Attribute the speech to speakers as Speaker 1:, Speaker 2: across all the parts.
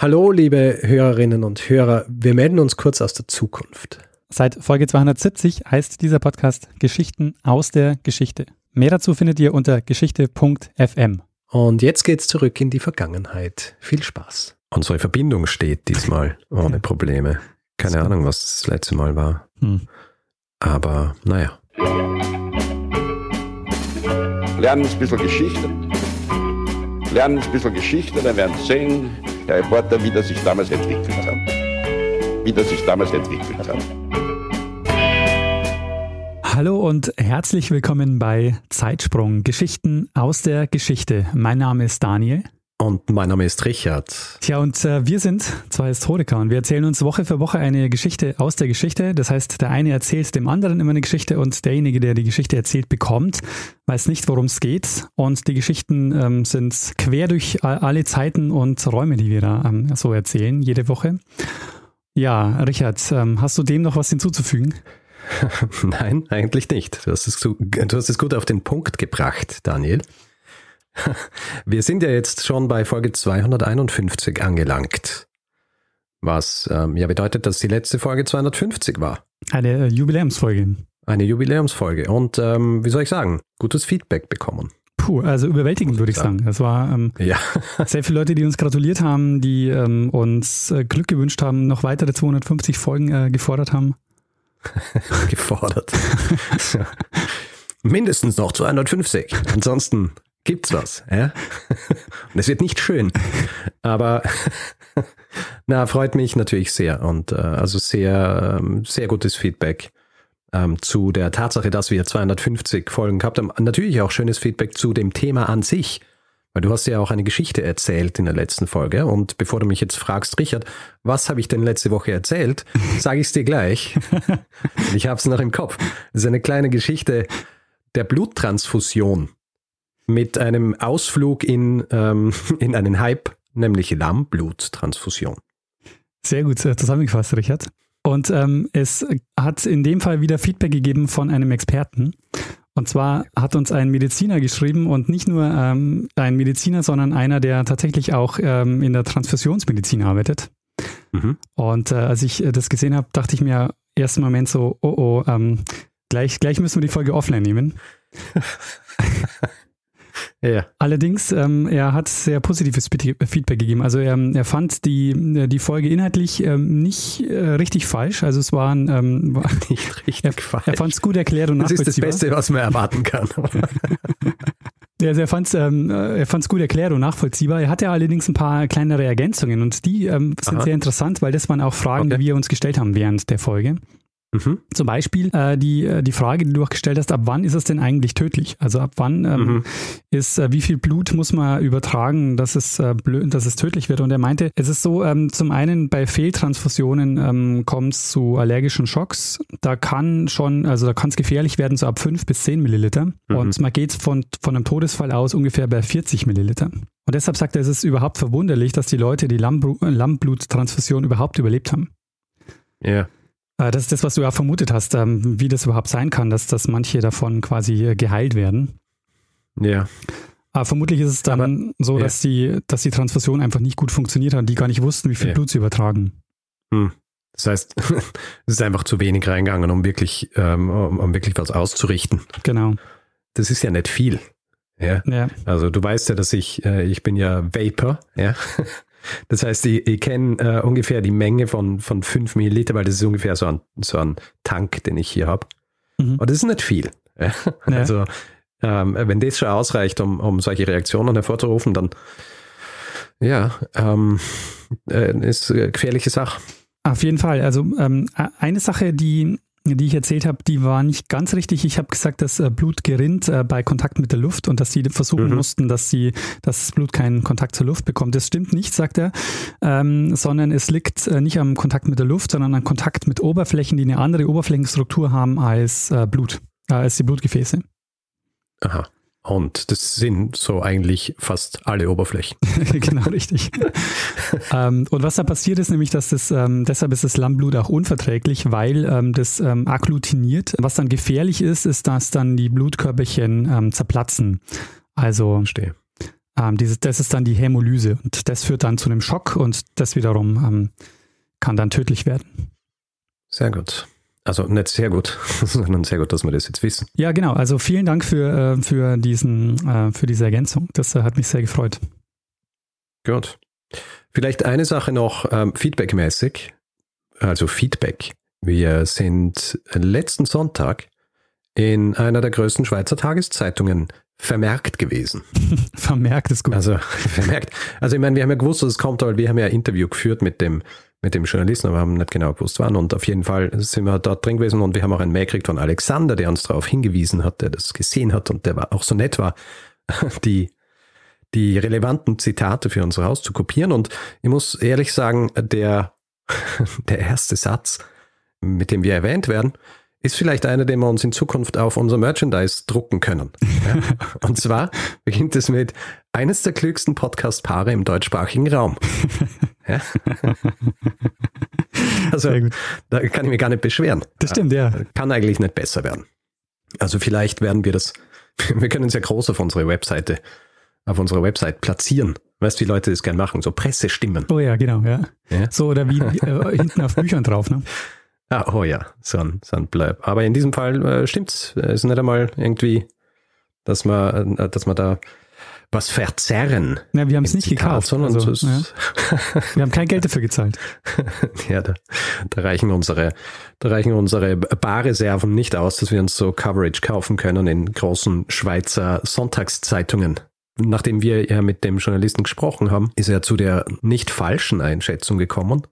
Speaker 1: Hallo, liebe Hörerinnen und Hörer. Wir melden uns kurz aus der Zukunft.
Speaker 2: Seit Folge 270 heißt dieser Podcast Geschichten aus der Geschichte. Mehr dazu findet ihr unter geschichte.fm.
Speaker 1: Und jetzt geht's zurück in die Vergangenheit. Viel Spaß.
Speaker 3: Unsere Verbindung steht diesmal ohne Probleme. Keine Ahnung, was das letzte Mal war. Hm. Aber naja.
Speaker 4: Lernen ein bisschen Geschichte. Lernen ein bisschen Geschichte, dann werden Sie sehen, der Reporter, wie das sich damals entwickelt hat. Wie das sich damals entwickelt hat.
Speaker 2: Hallo und herzlich willkommen bei Zeitsprung, Geschichten aus der Geschichte. Mein Name ist Daniel.
Speaker 3: Und mein Name ist Richard.
Speaker 2: Tja, und äh, wir sind zwei Historiker und wir erzählen uns Woche für Woche eine Geschichte aus der Geschichte. Das heißt, der eine erzählt dem anderen immer eine Geschichte und derjenige, der die Geschichte erzählt, bekommt, weiß nicht, worum es geht. Und die Geschichten ähm, sind quer durch alle Zeiten und Räume, die wir da ähm, so erzählen, jede Woche. Ja, Richard, ähm, hast du dem noch was hinzuzufügen?
Speaker 3: Nein, eigentlich nicht. Du hast, es, du hast es gut auf den Punkt gebracht, Daniel. Wir sind ja jetzt schon bei Folge 251 angelangt. Was ähm, ja bedeutet, dass die letzte Folge 250 war.
Speaker 2: Eine äh, Jubiläumsfolge.
Speaker 3: Eine Jubiläumsfolge. Und ähm, wie soll ich sagen, gutes Feedback bekommen.
Speaker 2: Puh, also überwältigend würde ich sagen. Es war ähm, ja. sehr viele Leute, die uns gratuliert haben, die ähm, uns äh, Glück gewünscht haben, noch weitere 250 Folgen äh, gefordert haben.
Speaker 3: gefordert. Mindestens noch 250. Ansonsten gibt's was. Ja? Und es wird nicht schön. Aber na, freut mich natürlich sehr. Und äh, also sehr, ähm, sehr gutes Feedback ähm, zu der Tatsache, dass wir 250 Folgen gehabt haben. Natürlich auch schönes Feedback zu dem Thema an sich. Weil du hast ja auch eine Geschichte erzählt in der letzten Folge. Und bevor du mich jetzt fragst, Richard, was habe ich denn letzte Woche erzählt, sage ich es dir gleich. ich habe es noch im Kopf. Das ist eine kleine Geschichte der Bluttransfusion mit einem Ausflug in, ähm, in einen Hype, nämlich Lammbluttransfusion.
Speaker 2: Sehr gut äh, zusammengefasst, Richard. Und ähm, es hat in dem Fall wieder Feedback gegeben von einem Experten. Und zwar hat uns ein Mediziner geschrieben und nicht nur ähm, ein Mediziner, sondern einer, der tatsächlich auch ähm, in der Transfusionsmedizin arbeitet. Mhm. Und äh, als ich äh, das gesehen habe, dachte ich mir im ersten Moment so, oh oh, ähm, gleich, gleich müssen wir die Folge offline nehmen. Ja. Allerdings, ähm, er hat sehr positives Feedback gegeben. Also er, er fand die, die Folge inhaltlich ähm, nicht äh, richtig falsch. Also es waren ähm, war,
Speaker 3: nicht richtig
Speaker 2: er,
Speaker 3: falsch.
Speaker 2: Er fand es gut erklärt und
Speaker 3: nachvollziehbar. Das ist das Beste, was man erwarten kann.
Speaker 2: Ja, also er fand es ähm, er fand's gut erklärt und nachvollziehbar. Er hatte allerdings ein paar kleinere Ergänzungen und die ähm, sind Aha. sehr interessant, weil das waren auch Fragen, okay. die wir uns gestellt haben während der Folge. Mhm. Zum Beispiel äh, die, äh, die Frage, die du auch gestellt hast, ab wann ist es denn eigentlich tödlich? Also ab wann ähm, mhm. ist, äh, wie viel Blut muss man übertragen, dass es, äh, blöd, dass es tödlich wird? Und er meinte, es ist so, ähm, zum einen bei Fehltransfusionen ähm, kommt es zu allergischen Schocks. Da kann schon, also da kann es gefährlich werden, so ab 5 bis 10 Milliliter. Mhm. Und man geht von, von einem Todesfall aus ungefähr bei 40 Milliliter. Und deshalb sagt er, es ist überhaupt verwunderlich, dass die Leute die Lammbluttransfusion überhaupt überlebt haben.
Speaker 3: Ja.
Speaker 2: Äh, das ist das, was du ja vermutet hast, ähm, wie das überhaupt sein kann, dass, dass manche davon quasi äh, geheilt werden.
Speaker 3: Ja.
Speaker 2: Aber vermutlich ist es dann Aber, so, dass, ja. die, dass die Transfusion einfach nicht gut funktioniert hat, die gar nicht wussten, wie viel ja. Blut sie übertragen.
Speaker 3: Hm. Das heißt, es ist einfach zu wenig reingegangen, um wirklich, ähm, um wirklich was auszurichten.
Speaker 2: Genau.
Speaker 3: Das ist ja nicht viel. Ja. ja. Also du weißt ja, dass ich, äh, ich bin ja Vapor, ja. Das heißt, ich, ich kenne äh, ungefähr die Menge von, von 5 Milliliter, weil das ist ungefähr so ein, so ein Tank, den ich hier habe. Mhm. Und das ist nicht viel. Ja. Also, ähm, wenn das schon ausreicht, um, um solche Reaktionen hervorzurufen, dann ja, ähm, äh, ist eine gefährliche Sache.
Speaker 2: Auf jeden Fall. Also ähm, eine Sache, die die ich erzählt habe, die war nicht ganz richtig. Ich habe gesagt, dass äh, Blut gerinnt äh, bei Kontakt mit der Luft und dass sie versuchen mhm. mussten, dass sie, dass das Blut keinen Kontakt zur Luft bekommt. Das stimmt nicht, sagt er, ähm, sondern es liegt äh, nicht am Kontakt mit der Luft, sondern am Kontakt mit Oberflächen, die eine andere Oberflächenstruktur haben als Blut, als die Blutgefäße.
Speaker 3: Aha. Und das sind so eigentlich fast alle Oberflächen.
Speaker 2: genau, richtig. ähm, und was da passiert ist nämlich, dass das, ähm, deshalb ist das Lammblut auch unverträglich, weil ähm, das ähm, agglutiniert. Was dann gefährlich ist, ist, dass dann die Blutkörperchen ähm, zerplatzen. Also
Speaker 3: Verstehe.
Speaker 2: Ähm, dieses, das ist dann die Hämolyse und das führt dann zu einem Schock und das wiederum kann dann tödlich werden.
Speaker 3: Sehr gut. Also nicht sehr gut, sondern sehr gut, dass wir das jetzt wissen.
Speaker 2: Ja, genau. Also vielen Dank für, äh, für, diesen, äh, für diese Ergänzung. Das äh, hat mich sehr gefreut.
Speaker 3: Gut. Vielleicht eine Sache noch ähm, feedbackmäßig. Also Feedback. Wir sind letzten Sonntag in einer der größten Schweizer Tageszeitungen vermerkt gewesen.
Speaker 2: vermerkt ist gut.
Speaker 3: Also vermerkt. Also ich meine, wir haben ja gewusst, dass es kommt, weil wir haben ja ein Interview geführt mit dem, mit dem Journalisten, aber wir haben nicht genau gewusst, wann. Und auf jeden Fall sind wir dort drin gewesen und wir haben auch ein Mail gekriegt von Alexander, der uns darauf hingewiesen hat, der das gesehen hat und der war auch so nett war, die, die relevanten Zitate für unser Haus zu kopieren. Und ich muss ehrlich sagen, der, der erste Satz, mit dem wir erwähnt werden, ist vielleicht einer, den wir uns in Zukunft auf unser Merchandise drucken können. Ja? Und zwar beginnt es mit eines der klügsten Podcast-Paare im deutschsprachigen Raum. Ja? Also, da kann ich mich gar nicht beschweren.
Speaker 2: Das stimmt, ja.
Speaker 3: Kann eigentlich nicht besser werden. Also vielleicht werden wir das, wir können es ja groß auf unsere Webseite, auf unserer Website platzieren. Weißt du, wie Leute das gern machen? So Pressestimmen.
Speaker 2: Oh ja, genau, ja. ja? So oder wie äh, hinten auf Büchern drauf, ne?
Speaker 3: Ah, oh ja, so ein, so ein Bleib. Aber in diesem Fall äh, stimmt's. Es ist nicht einmal irgendwie, dass man, äh, dass man da was verzerren.
Speaker 2: Ja, wir haben es nicht Zitat, gekauft,
Speaker 3: sondern also, ja.
Speaker 2: wir haben kein Geld dafür gezahlt.
Speaker 3: ja, da, da, reichen unsere, da reichen unsere Barreserven nicht aus, dass wir uns so Coverage kaufen können in großen Schweizer Sonntagszeitungen. Nachdem wir ja mit dem Journalisten gesprochen haben, ist er zu der nicht falschen Einschätzung gekommen,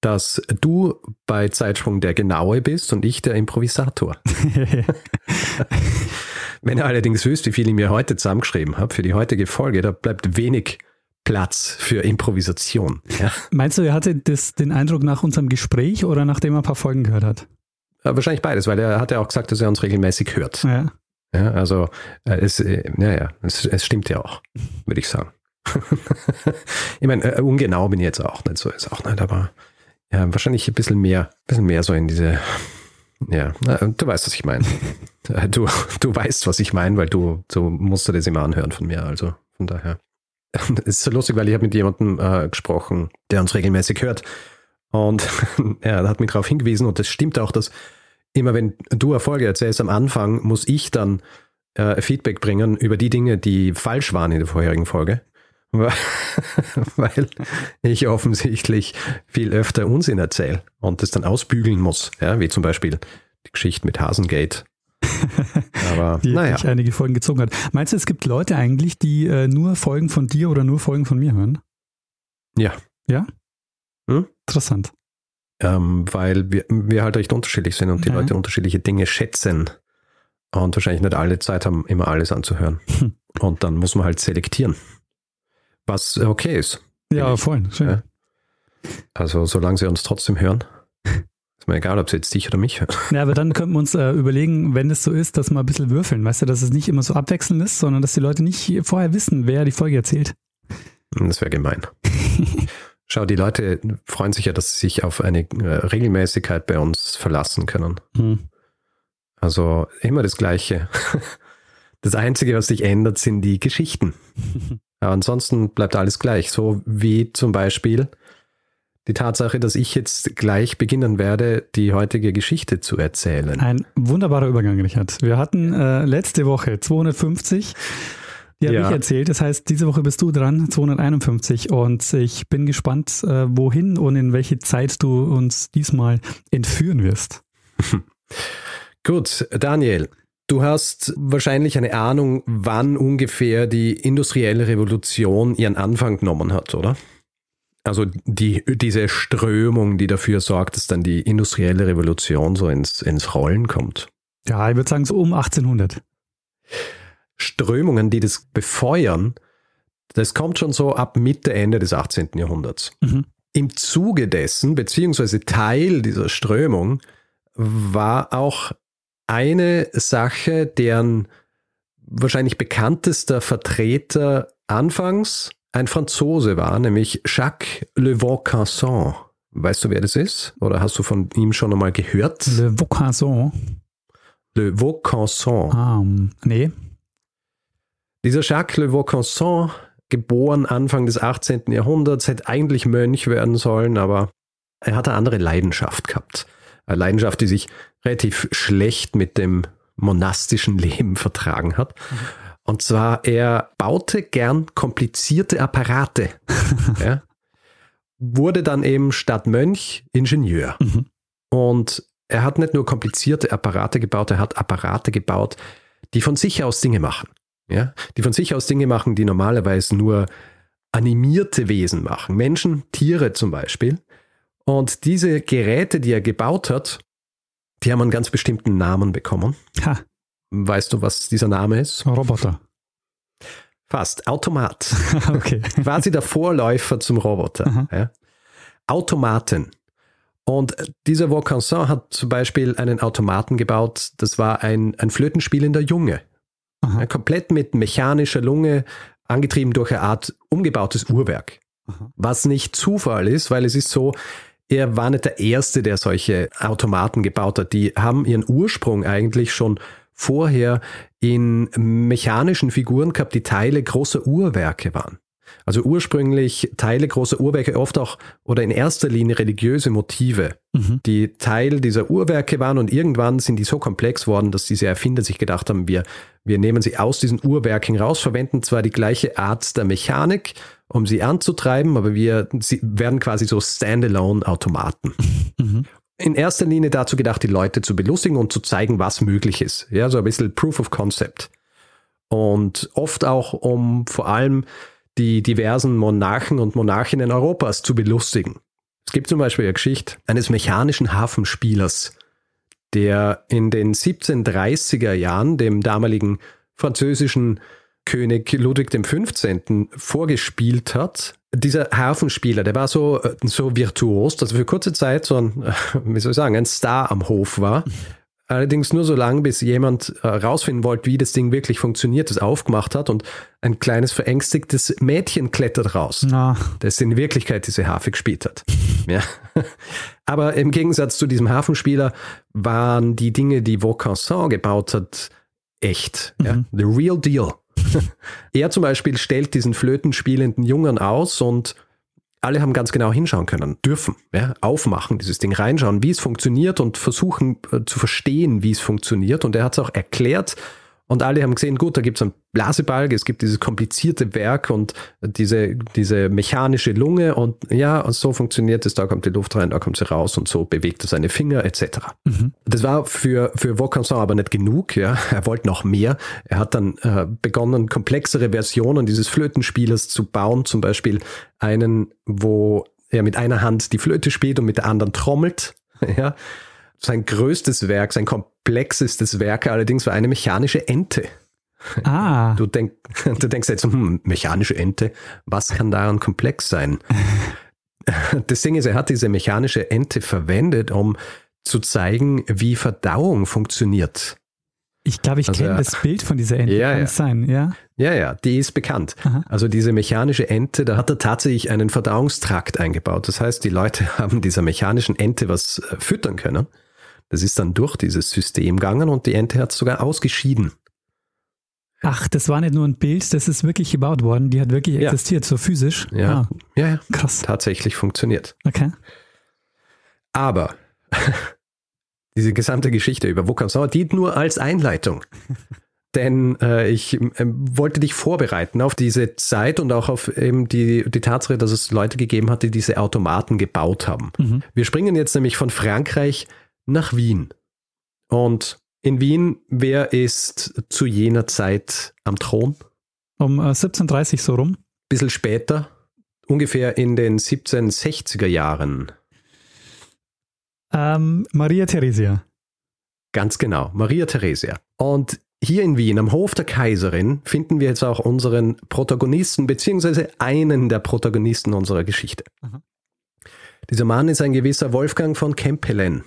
Speaker 3: dass du bei Zeitsprung der Genaue bist und ich der Improvisator. Wenn er allerdings wüsst, wie viel ich mir heute zusammengeschrieben habe für die heutige Folge, da bleibt wenig Platz für Improvisation. Ja.
Speaker 2: Meinst du, er hatte das, den Eindruck nach unserem Gespräch oder nachdem er ein paar Folgen gehört hat?
Speaker 3: Ja, wahrscheinlich beides, weil er hat ja auch gesagt, dass er uns regelmäßig hört.
Speaker 2: Ja.
Speaker 3: Ja, also äh, es, äh, ja, es, es stimmt ja auch, würde ich sagen. ich meine, äh, ungenau bin ich jetzt auch nicht so, ist auch nicht, aber ja, wahrscheinlich ein bisschen mehr, ein bisschen mehr so in diese, ja, du weißt, was ich meine. Du, du weißt, was ich meine, weil du, du musst dir das immer anhören von mir, also von daher. Es ist so lustig, weil ich habe mit jemandem äh, gesprochen, der uns regelmäßig hört. Und er hat mich darauf hingewiesen, und das stimmt auch, dass immer wenn du Erfolge erzählst am Anfang, muss ich dann äh, Feedback bringen über die Dinge, die falsch waren in der vorherigen Folge. weil ich offensichtlich viel öfter Unsinn erzähle und das dann ausbügeln muss, ja, wie zum Beispiel die Geschichte mit Hasengate.
Speaker 2: Aber die naja. einige Folgen gezogen hat. Meinst du, es gibt Leute eigentlich, die äh, nur Folgen von dir oder nur Folgen von mir hören?
Speaker 3: Ja.
Speaker 2: Ja?
Speaker 3: Hm?
Speaker 2: Interessant.
Speaker 3: Ähm, weil wir, wir halt recht unterschiedlich sind und die ja. Leute unterschiedliche Dinge schätzen und wahrscheinlich nicht alle Zeit haben, immer alles anzuhören. Hm. Und dann muss man halt selektieren was okay ist.
Speaker 2: Ja, voll. Schön. Ja.
Speaker 3: Also solange sie uns trotzdem hören, ist mir egal, ob sie jetzt dich oder mich hören.
Speaker 2: Ja, aber dann könnten wir uns äh, überlegen, wenn es so ist, dass wir ein bisschen würfeln, weißt du, dass es nicht immer so abwechselnd ist, sondern dass die Leute nicht vorher wissen, wer die Folge erzählt.
Speaker 3: Das wäre gemein. Schau, die Leute freuen sich ja, dass sie sich auf eine äh, Regelmäßigkeit bei uns verlassen können. Hm. Also immer das Gleiche. Das Einzige, was sich ändert, sind die Geschichten. Ja, ansonsten bleibt alles gleich. So wie zum Beispiel die Tatsache, dass ich jetzt gleich beginnen werde, die heutige Geschichte zu erzählen.
Speaker 2: Ein wunderbarer Übergang, Richard. Wir hatten äh, letzte Woche 250. Die habe ja. ich erzählt. Das heißt, diese Woche bist du dran, 251. Und ich bin gespannt, äh, wohin und in welche Zeit du uns diesmal entführen wirst.
Speaker 3: Gut, Daniel, Du hast wahrscheinlich eine Ahnung, wann ungefähr die industrielle Revolution ihren Anfang genommen hat, oder? Also die, diese Strömung, die dafür sorgt, dass dann die industrielle Revolution so ins, ins Rollen kommt.
Speaker 2: Ja, ich würde sagen so um 1800.
Speaker 3: Strömungen, die das befeuern, das kommt schon so ab Mitte, Ende des 18. Jahrhunderts. Mhm. Im Zuge dessen, beziehungsweise Teil dieser Strömung, war auch eine Sache, deren wahrscheinlich bekanntester Vertreter anfangs ein Franzose war, nämlich Jacques Le Vaucanson. Weißt du, wer das ist? Oder hast du von ihm schon einmal gehört?
Speaker 2: Le Vaucanson.
Speaker 3: Le Vaucanson.
Speaker 2: Um, nee.
Speaker 3: Dieser Jacques Le Vaucanson geboren Anfang des 18. Jahrhunderts, hätte eigentlich Mönch werden sollen, aber er hatte andere Leidenschaft gehabt. Eine Leidenschaft, die sich relativ schlecht mit dem monastischen Leben vertragen hat. Mhm. Und zwar, er baute gern komplizierte Apparate. ja, wurde dann eben statt Mönch Ingenieur. Mhm. Und er hat nicht nur komplizierte Apparate gebaut, er hat Apparate gebaut, die von sich aus Dinge machen. Ja? Die von sich aus Dinge machen, die normalerweise nur animierte Wesen machen. Menschen, Tiere zum Beispiel. Und diese Geräte, die er gebaut hat, die haben einen ganz bestimmten Namen bekommen. Ha. Weißt du, was dieser Name ist?
Speaker 2: Roboter.
Speaker 3: Fast. Automat. okay. Quasi der Vorläufer zum Roboter. Ja. Automaten. Und dieser Vaucanson hat zum Beispiel einen Automaten gebaut, das war ein, ein flötenspielender Junge. Aha. Komplett mit mechanischer Lunge, angetrieben durch eine Art umgebautes Uhrwerk. Aha. Was nicht Zufall ist, weil es ist so, er war nicht der Erste, der solche Automaten gebaut hat. Die haben ihren Ursprung eigentlich schon vorher in mechanischen Figuren gehabt, die Teile großer Uhrwerke waren. Also ursprünglich Teile großer Uhrwerke, oft auch oder in erster Linie religiöse Motive, mhm. die Teil dieser Uhrwerke waren und irgendwann sind die so komplex worden, dass diese Erfinder sich gedacht haben, wir, wir nehmen sie aus diesen Uhrwerken raus, verwenden zwar die gleiche Art der Mechanik, um sie anzutreiben, aber wir sie werden quasi so Standalone-Automaten. Mhm. In erster Linie dazu gedacht, die Leute zu belustigen und zu zeigen, was möglich ist. Ja, so ein bisschen Proof of Concept. Und oft auch, um vor allem die diversen Monarchen und Monarchinnen Europas zu belustigen. Es gibt zum Beispiel eine Geschichte eines mechanischen Hafenspielers, der in den 1730er Jahren dem damaligen französischen König Ludwig XV. vorgespielt hat. Dieser Hafenspieler, der war so, so virtuos, dass er für kurze Zeit so ein, wie soll ich sagen, ein Star am Hof war. Allerdings nur so lange, bis jemand herausfinden äh, wollte, wie das Ding wirklich funktioniert, das aufgemacht hat und ein kleines verängstigtes Mädchen klettert raus, Na. das in Wirklichkeit diese Harfe gespielt hat. ja. Aber im Gegensatz zu diesem Hafenspieler waren die Dinge, die Vaucanson gebaut hat, echt. Mhm. Ja? The real deal. er zum Beispiel stellt diesen flötenspielenden Jungen aus und alle haben ganz genau hinschauen können, dürfen, ja, aufmachen, dieses Ding reinschauen, wie es funktioniert und versuchen äh, zu verstehen, wie es funktioniert. Und er hat es auch erklärt und alle haben gesehen, gut, da gibt es einen Blasebalg, es gibt dieses komplizierte Werk und diese, diese mechanische Lunge und ja, und so funktioniert es, da kommt die Luft rein, da kommt sie raus und so bewegt er seine Finger etc. Mhm. Das war für, für Vaucanson aber nicht genug, ja. Er wollte noch mehr. Er hat dann äh, begonnen, komplexere Versionen dieses Flötenspielers zu bauen, zum Beispiel einen, wo er mit einer Hand die Flöte spielt und mit der anderen trommelt, ja sein größtes Werk, sein komplexestes Werk allerdings war eine mechanische Ente. Ah. Du, denk, du denkst jetzt, hm, mechanische Ente, was kann daran komplex sein? Das Ding ist, er hat diese mechanische Ente verwendet, um zu zeigen, wie Verdauung funktioniert.
Speaker 2: Ich glaube, ich also, kenne das Bild von dieser Ente. Ja, Kann ja. sein, ja?
Speaker 3: Ja, ja, die ist bekannt. Aha. Also diese mechanische Ente, da hat er tatsächlich einen Verdauungstrakt eingebaut. Das heißt, die Leute haben dieser mechanischen Ente was äh, füttern können. Das ist dann durch dieses System gegangen und die Ente hat es sogar ausgeschieden.
Speaker 2: Ach, das war nicht nur ein Bild, das ist wirklich gebaut worden. Die hat wirklich ja. existiert, so physisch.
Speaker 3: Ja, ah. ja, ja. Krass. Tatsächlich funktioniert.
Speaker 2: Okay.
Speaker 3: Aber diese gesamte Geschichte über Vaucanson dient nur als Einleitung. Denn äh, ich äh, wollte dich vorbereiten auf diese Zeit und auch auf eben die, die Tatsache, dass es Leute gegeben hat, die diese Automaten gebaut haben. Mhm. Wir springen jetzt nämlich von Frankreich nach Wien. Und in Wien, wer ist zu jener Zeit am Thron?
Speaker 2: Um äh, 1730 so rum.
Speaker 3: Bisschen später, ungefähr in den 1760er Jahren.
Speaker 2: Ähm, Maria Theresia.
Speaker 3: Ganz genau, Maria Theresia. Und hier in Wien am Hof der Kaiserin finden wir jetzt auch unseren Protagonisten, beziehungsweise einen der Protagonisten unserer Geschichte. Mhm. Dieser Mann ist ein gewisser Wolfgang von Kempelen.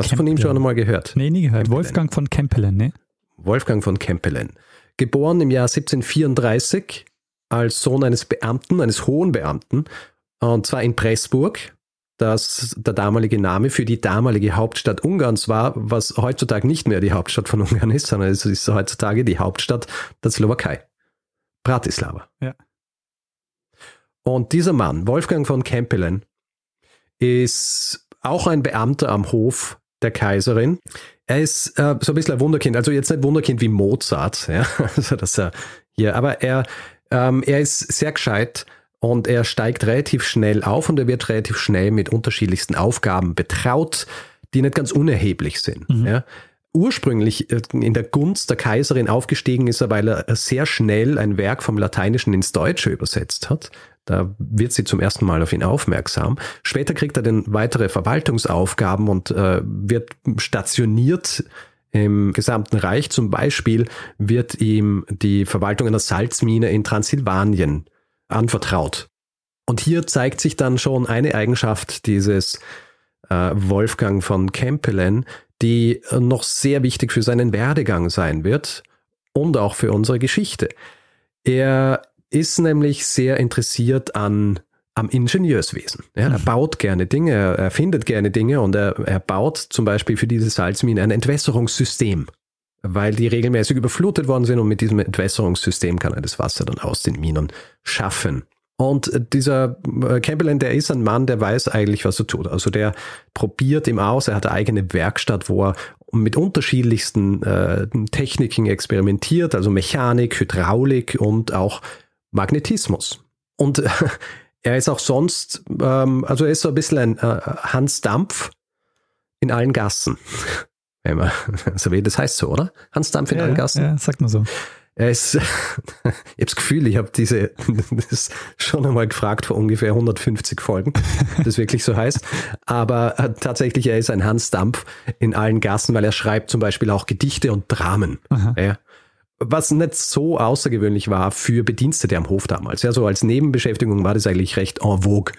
Speaker 3: Hast du von ihm schon einmal gehört?
Speaker 2: Nee, nie gehört. Kempelen. Wolfgang von Kempelen, ne?
Speaker 3: Wolfgang von Kempelen. Geboren im Jahr 1734 als Sohn eines Beamten, eines hohen Beamten, und zwar in Pressburg, das der damalige Name für die damalige Hauptstadt Ungarns war, was heutzutage nicht mehr die Hauptstadt von Ungarn ist, sondern es ist heutzutage die Hauptstadt der Slowakei. Bratislava. Ja. Und dieser Mann, Wolfgang von Kempelen, ist auch ein Beamter am Hof der Kaiserin. Er ist äh, so ein bisschen ein Wunderkind, also jetzt nicht Wunderkind wie Mozart, ja, also dass er hier, aber er, ähm, er ist sehr gescheit und er steigt relativ schnell auf und er wird relativ schnell mit unterschiedlichsten Aufgaben betraut, die nicht ganz unerheblich sind. Mhm. Ja. Ursprünglich äh, in der Gunst der Kaiserin aufgestiegen ist er, weil er sehr schnell ein Werk vom Lateinischen ins Deutsche übersetzt hat. Da wird sie zum ersten Mal auf ihn aufmerksam. Später kriegt er dann weitere Verwaltungsaufgaben und äh, wird stationiert im gesamten Reich. Zum Beispiel wird ihm die Verwaltung einer Salzmine in Transsilvanien anvertraut. Und hier zeigt sich dann schon eine Eigenschaft dieses äh, Wolfgang von Kempelen, die noch sehr wichtig für seinen Werdegang sein wird und auch für unsere Geschichte. Er ist nämlich sehr interessiert an am Ingenieurswesen. Ja, er mhm. baut gerne Dinge, er erfindet gerne Dinge und er, er baut zum Beispiel für diese Salzmine ein Entwässerungssystem, weil die regelmäßig überflutet worden sind und mit diesem Entwässerungssystem kann er das Wasser dann aus den Minen schaffen. Und dieser äh, Campbell, der ist ein Mann, der weiß eigentlich, was er tut. Also der probiert ihm aus, er hat eine eigene Werkstatt, wo er mit unterschiedlichsten äh, Techniken experimentiert, also Mechanik, Hydraulik und auch Magnetismus. Und er ist auch sonst, ähm, also er ist so ein bisschen ein äh, Hans Dampf in allen Gassen. Wenn man, also wie das heißt so, oder? Hans Dampf in
Speaker 2: ja,
Speaker 3: allen Gassen.
Speaker 2: Ja, sagt man so.
Speaker 3: Er ist, ich habe das Gefühl, ich habe diese, das schon einmal gefragt vor ungefähr 150 Folgen, das wirklich so heißt. Aber äh, tatsächlich, er ist ein Hans Dampf in allen Gassen, weil er schreibt zum Beispiel auch Gedichte und Dramen. Ja was nicht so außergewöhnlich war für Bedienstete am Hof damals. Ja, so als Nebenbeschäftigung war das eigentlich recht en vogue,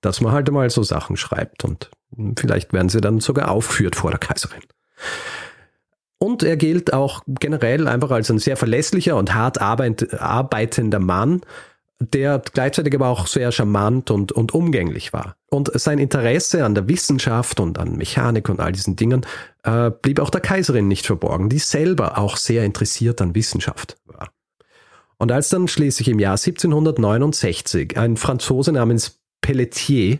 Speaker 3: dass man halt mal so Sachen schreibt und vielleicht werden sie dann sogar aufgeführt vor der Kaiserin. Und er gilt auch generell einfach als ein sehr verlässlicher und hart arbeitender Mann, der gleichzeitig aber auch sehr charmant und, und umgänglich war. Und sein Interesse an der Wissenschaft und an Mechanik und all diesen Dingen äh, blieb auch der Kaiserin nicht verborgen, die selber auch sehr interessiert an Wissenschaft war. Und als dann schließlich im Jahr 1769 ein Franzose namens Pelletier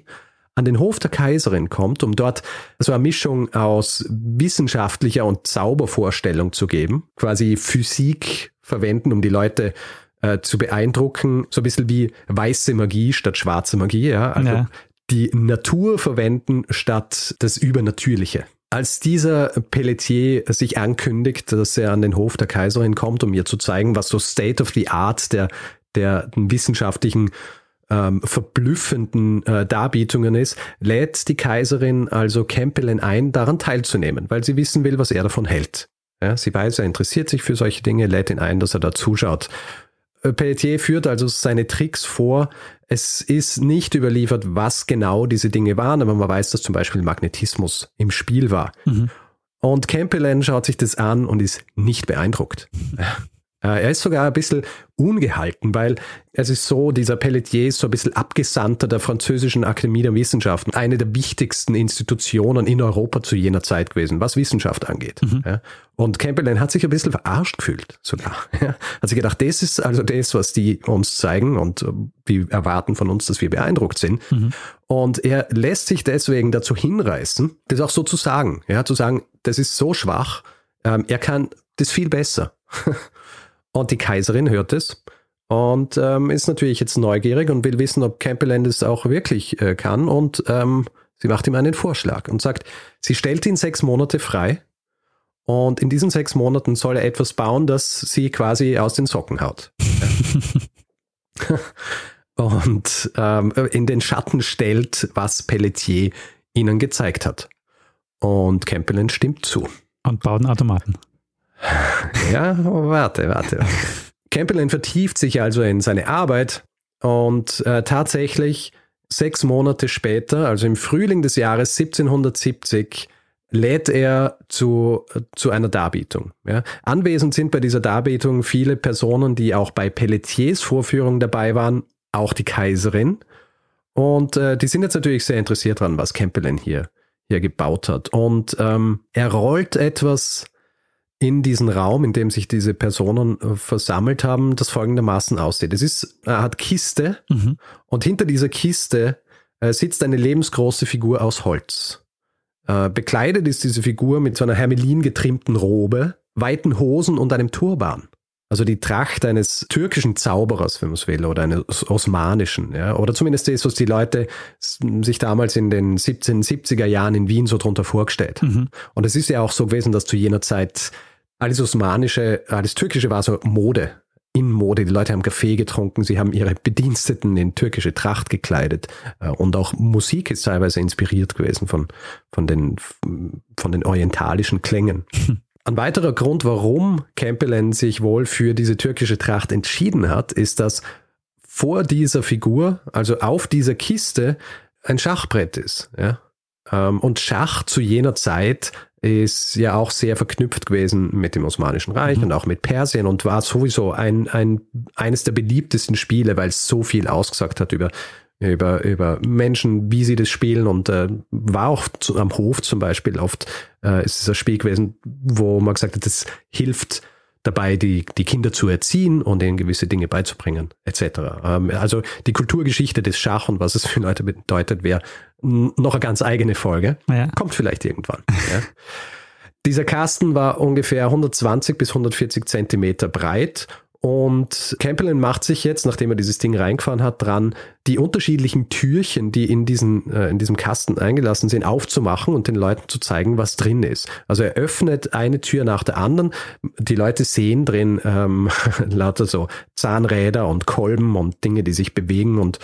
Speaker 3: an den Hof der Kaiserin kommt, um dort so eine Mischung aus wissenschaftlicher und Zaubervorstellung zu geben, quasi Physik verwenden, um die Leute äh, zu beeindrucken, so ein bisschen wie weiße Magie statt schwarze Magie, ja. Also ja. die Natur verwenden statt das Übernatürliche. Als dieser Pelletier sich ankündigt, dass er an den Hof der Kaiserin kommt, um ihr zu zeigen, was so State of the Art der, der wissenschaftlichen ähm, verblüffenden äh, Darbietungen ist, lädt die Kaiserin also Campbellen ein, daran teilzunehmen, weil sie wissen will, was er davon hält. Ja, sie weiß, er interessiert sich für solche Dinge, lädt ihn ein, dass er da zuschaut. Äh, Pelletier führt also seine Tricks vor. Es ist nicht überliefert, was genau diese Dinge waren, aber man weiß, dass zum Beispiel Magnetismus im Spiel war. Mhm. Und Campbell schaut sich das an und ist nicht beeindruckt. Äh, er ist sogar ein bisschen ungehalten, weil es ist so, dieser Pelletier ist so ein bisschen Abgesandter der französischen Akademie der Wissenschaften, eine der wichtigsten Institutionen in Europa zu jener Zeit gewesen, was Wissenschaft angeht. Mhm. Ja. Und Campbell hat sich ein bisschen verarscht gefühlt sogar. Ja. Hat sich gedacht, das ist also das, was die uns zeigen und die erwarten von uns, dass wir beeindruckt sind. Mhm. Und er lässt sich deswegen dazu hinreißen, das auch so zu sagen, ja, zu sagen, das ist so schwach, ähm, er kann das viel besser. Und die Kaiserin hört es und ähm, ist natürlich jetzt neugierig und will wissen, ob Campbell es auch wirklich äh, kann. Und ähm, sie macht ihm einen Vorschlag und sagt, sie stellt ihn sechs Monate frei. Und in diesen sechs Monaten soll er etwas bauen, das sie quasi aus den Socken haut. und ähm, in den Schatten stellt, was Pelletier ihnen gezeigt hat. Und Campbell stimmt zu.
Speaker 2: Und baut einen Automaten.
Speaker 3: Ja, warte, warte. Campbell vertieft sich also in seine Arbeit und äh, tatsächlich sechs Monate später, also im Frühling des Jahres 1770, lädt er zu, zu einer Darbietung. Ja. Anwesend sind bei dieser Darbietung viele Personen, die auch bei Pelletiers Vorführung dabei waren, auch die Kaiserin. Und äh, die sind jetzt natürlich sehr interessiert daran, was Campbell hier, hier gebaut hat. Und ähm, er rollt etwas in diesen Raum, in dem sich diese Personen äh, versammelt haben, das folgendermaßen aussieht. Es ist eine Art Kiste mhm. und hinter dieser Kiste äh, sitzt eine lebensgroße Figur aus Holz. Äh, bekleidet ist diese Figur mit so einer Hermelin getrimmten Robe, weiten Hosen und einem Turban. Also die Tracht eines türkischen Zauberers, wenn man es will, oder eines osmanischen, ja, oder zumindest das, was die Leute sich damals in den 1770er Jahren in Wien so drunter vorgestellt. Mhm. Und es ist ja auch so gewesen, dass zu jener Zeit alles Osmanische, alles Türkische war so Mode, in Mode. Die Leute haben Kaffee getrunken, sie haben ihre Bediensteten in türkische Tracht gekleidet äh, und auch Musik ist teilweise inspiriert gewesen von, von, den, von den orientalischen Klängen. Ein weiterer Grund, warum Campbellen sich wohl für diese türkische Tracht entschieden hat, ist, dass vor dieser Figur, also auf dieser Kiste, ein Schachbrett ist. Ja? Ähm, und Schach zu jener Zeit ist ja auch sehr verknüpft gewesen mit dem Osmanischen Reich mhm. und auch mit Persien und war sowieso ein, ein, eines der beliebtesten Spiele, weil es so viel ausgesagt hat über über, über Menschen, wie sie das spielen und äh, war auch zu, am Hof zum Beispiel oft äh, ist es ein Spiel gewesen, wo man gesagt hat, das hilft dabei, die, die Kinder zu erziehen und ihnen gewisse Dinge beizubringen, etc. Ähm, also die Kulturgeschichte des Schach und was es für Leute bedeutet, wäre noch eine ganz eigene Folge. Ja. Kommt vielleicht irgendwann. ja. Dieser Kasten war ungefähr 120 bis 140 Zentimeter breit und Campbell macht sich jetzt, nachdem er dieses Ding reingefahren hat, dran, die unterschiedlichen Türchen, die in, diesen, äh, in diesem Kasten eingelassen sind, aufzumachen und den Leuten zu zeigen, was drin ist. Also er öffnet eine Tür nach der anderen. Die Leute sehen drin ähm, lauter so Zahnräder und Kolben und Dinge, die sich bewegen und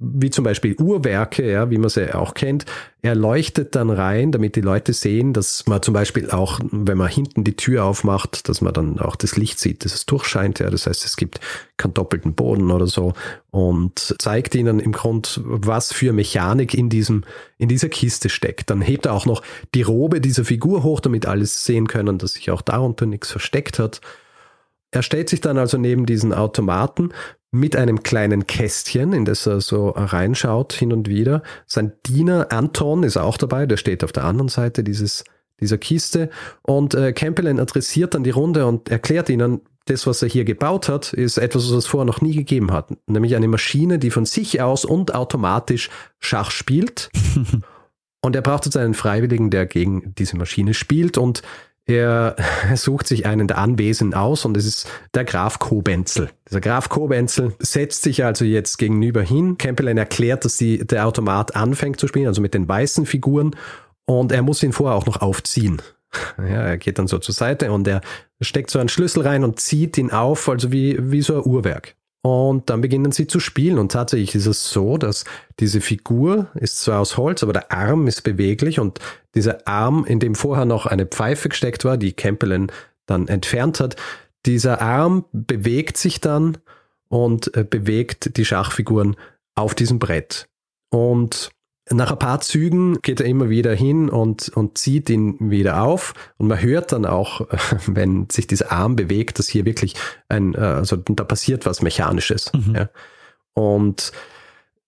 Speaker 3: wie zum Beispiel Uhrwerke, ja, wie man sie auch kennt. Er leuchtet dann rein, damit die Leute sehen, dass man zum Beispiel auch, wenn man hinten die Tür aufmacht, dass man dann auch das Licht sieht, dass es durchscheint. Ja, das heißt, es gibt keinen doppelten Boden oder so und zeigt ihnen im Grund, was für Mechanik in diesem, in dieser Kiste steckt. Dann hebt er auch noch die Robe dieser Figur hoch, damit alles sehen können, dass sich auch darunter nichts versteckt hat. Er stellt sich dann also neben diesen Automaten, mit einem kleinen Kästchen, in das er so reinschaut hin und wieder. Sein Diener Anton ist auch dabei, der steht auf der anderen Seite dieses, dieser Kiste. Und äh, Campbell adressiert dann die Runde und erklärt ihnen, das, was er hier gebaut hat, ist etwas, was es vorher noch nie gegeben hat. Nämlich eine Maschine, die von sich aus und automatisch Schach spielt. und er braucht jetzt einen Freiwilligen, der gegen diese Maschine spielt. Und er sucht sich einen der Anwesenden aus und es ist der Graf Kobenzel. Dieser Graf Kobenzel setzt sich also jetzt gegenüber hin. Campbell erklärt, dass die, der Automat anfängt zu spielen, also mit den weißen Figuren und er muss ihn vorher auch noch aufziehen. Ja, er geht dann so zur Seite und er steckt so einen Schlüssel rein und zieht ihn auf, also wie, wie so ein Uhrwerk. Und dann beginnen sie zu spielen. Und tatsächlich ist es so, dass diese Figur ist zwar aus Holz, aber der Arm ist beweglich und dieser Arm, in dem vorher noch eine Pfeife gesteckt war, die Campbell dann entfernt hat, dieser Arm bewegt sich dann und äh, bewegt die Schachfiguren auf diesem Brett. Und nach ein paar Zügen geht er immer wieder hin und, und zieht ihn wieder auf. Und man hört dann auch, wenn sich dieser Arm bewegt, dass hier wirklich ein, äh, also da passiert was Mechanisches. Mhm. Ja. Und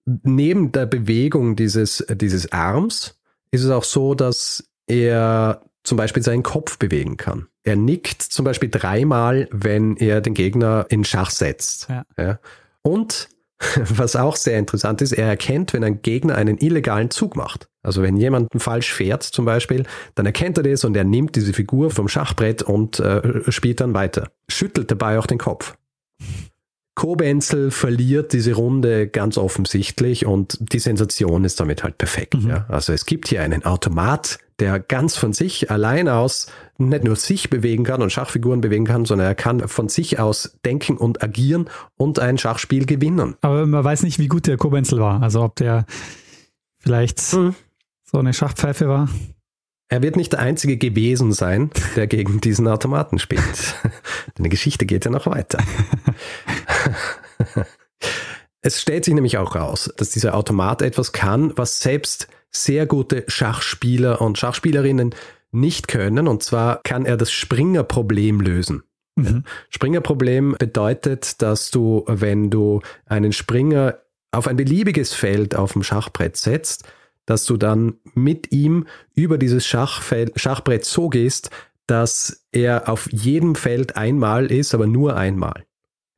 Speaker 3: neben der Bewegung dieses, dieses Arms ist es auch so, dass er zum Beispiel seinen Kopf bewegen kann. Er nickt zum Beispiel dreimal, wenn er den Gegner in Schach setzt. Ja. Ja. Und was auch sehr interessant ist, er erkennt, wenn ein Gegner einen illegalen Zug macht. Also wenn jemand falsch fährt zum Beispiel, dann erkennt er das und er nimmt diese Figur vom Schachbrett und äh, spielt dann weiter. Schüttelt dabei auch den Kopf. Kobenzel verliert diese Runde ganz offensichtlich und die Sensation ist damit halt perfekt. Mhm. Ja. Also es gibt hier einen Automat, der ganz von sich allein aus nicht nur sich bewegen kann und Schachfiguren bewegen kann, sondern er kann von sich aus denken und agieren und ein Schachspiel gewinnen.
Speaker 2: Aber man weiß nicht, wie gut der Kobenzel war. Also ob der vielleicht mhm. so eine Schachpfeife war.
Speaker 3: Er wird nicht der Einzige gewesen sein, der gegen diesen Automaten spielt. Deine Geschichte geht ja noch weiter. es stellt sich nämlich auch raus, dass dieser Automat etwas kann, was selbst sehr gute Schachspieler und Schachspielerinnen nicht können. Und zwar kann er das Springer-Problem lösen. Mhm. Springer-Problem bedeutet, dass du, wenn du einen Springer auf ein beliebiges Feld auf dem Schachbrett setzt, dass du dann mit ihm über dieses Schachfeld, Schachbrett so gehst, dass er auf jedem Feld einmal ist, aber nur einmal.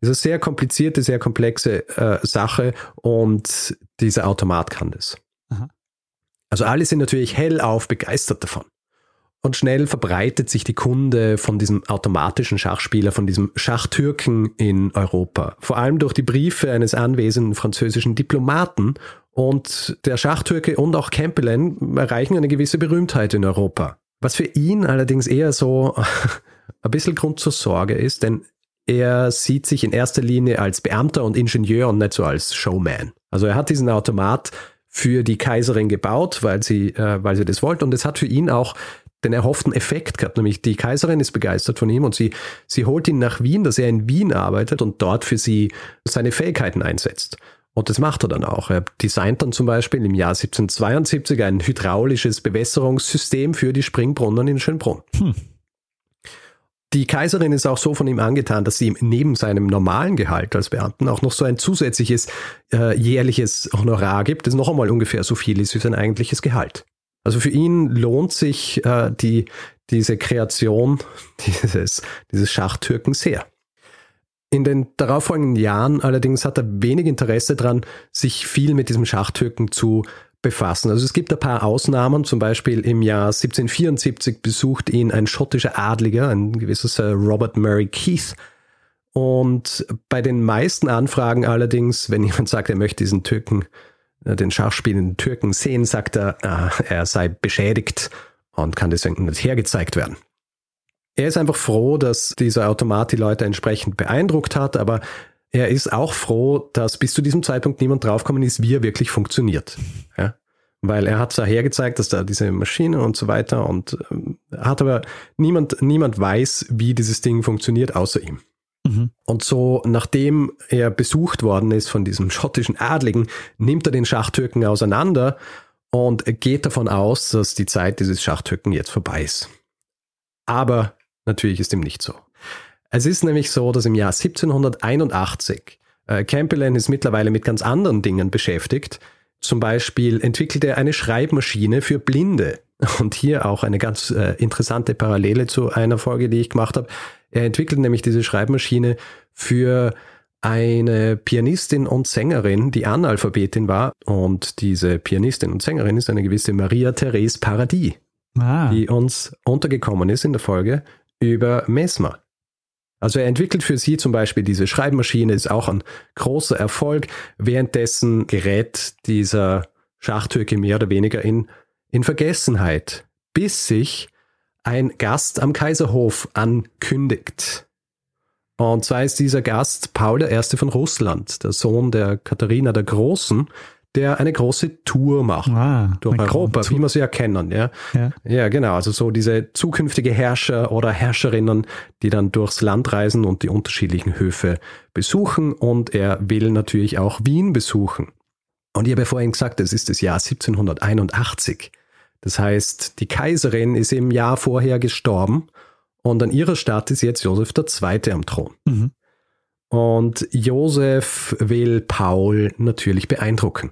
Speaker 3: Das ist eine sehr komplizierte, sehr komplexe äh, Sache und dieser Automat kann das. Aha. Also alle sind natürlich hellauf begeistert davon. Und schnell verbreitet sich die Kunde von diesem automatischen Schachspieler, von diesem Schachtürken in Europa. Vor allem durch die Briefe eines anwesenden französischen Diplomaten. Und der Schachtürke und auch Campbell erreichen eine gewisse Berühmtheit in Europa. Was für ihn allerdings eher so ein bisschen Grund zur Sorge ist, denn er sieht sich in erster Linie als Beamter und Ingenieur und nicht so als Showman. Also er hat diesen Automat für die Kaiserin gebaut, weil sie, äh, weil sie das wollte. Und es hat für ihn auch den erhofften Effekt gehabt, nämlich die Kaiserin ist begeistert von ihm und sie, sie holt ihn nach Wien, dass er in Wien arbeitet und dort für sie seine Fähigkeiten einsetzt. Und das macht er dann auch. Er designt dann zum Beispiel im Jahr 1772 ein hydraulisches Bewässerungssystem für die Springbrunnen in Schönbrunn. Hm. Die Kaiserin ist auch so von ihm angetan, dass sie ihm neben seinem normalen Gehalt als Beamten auch noch so ein zusätzliches äh, jährliches Honorar gibt, das noch einmal ungefähr so viel ist wie sein eigentliches Gehalt. Also für ihn lohnt sich äh, die, diese Kreation dieses, dieses Schachtürken sehr. In den darauffolgenden Jahren allerdings hat er wenig Interesse daran, sich viel mit diesem Schachtürken zu befassen. Also es gibt ein paar Ausnahmen, zum Beispiel im Jahr 1774 besucht ihn ein schottischer Adliger, ein gewisses Robert Murray Keith. Und bei den meisten Anfragen allerdings, wenn jemand sagt, er möchte diesen Türken, äh, den schachspielenden Türken sehen, sagt er, äh, er sei beschädigt und kann deswegen nicht hergezeigt werden. Er ist einfach froh, dass dieser Automat die Leute entsprechend beeindruckt hat, aber er ist auch froh, dass bis zu diesem Zeitpunkt niemand draufgekommen ist, wie er wirklich funktioniert. Ja? Weil er hat zwar hergezeigt, dass da diese Maschine und so weiter und äh, hat aber niemand, niemand weiß, wie dieses Ding funktioniert, außer ihm. Und so, nachdem er besucht worden ist von diesem schottischen Adligen, nimmt er den Schachtürken auseinander und geht davon aus, dass die Zeit dieses Schachtürken jetzt vorbei ist. Aber natürlich ist dem nicht so. Es ist nämlich so, dass im Jahr 1781 äh, Campbell ist mittlerweile mit ganz anderen Dingen beschäftigt. Zum Beispiel entwickelt er eine Schreibmaschine für Blinde. Und hier auch eine ganz äh, interessante Parallele zu einer Folge, die ich gemacht habe. Er entwickelt nämlich diese Schreibmaschine für eine Pianistin und Sängerin, die Analphabetin war. Und diese Pianistin und Sängerin ist eine gewisse Maria Therese Paradis, ah. die uns untergekommen ist in der Folge über Mesmer. Also er entwickelt für sie zum Beispiel diese Schreibmaschine, ist auch ein großer Erfolg. Währenddessen gerät dieser Schachtürke mehr oder weniger in, in Vergessenheit, bis sich ein Gast am Kaiserhof ankündigt. Und zwar ist dieser Gast Paul I. von Russland, der Sohn der Katharina der Großen, der eine große Tour macht ah, durch Europa, wie wir sie ja kennen. Ja? ja? Ja. genau. Also so diese zukünftige Herrscher oder Herrscherinnen, die dann durchs Land reisen und die unterschiedlichen Höfe besuchen. Und er will natürlich auch Wien besuchen. Und ich habe ja vorhin gesagt, es ist das Jahr 1781. Das heißt, die Kaiserin ist im Jahr vorher gestorben und an ihrer Stadt ist jetzt Josef II. am Thron. Mhm. Und Josef will Paul natürlich beeindrucken.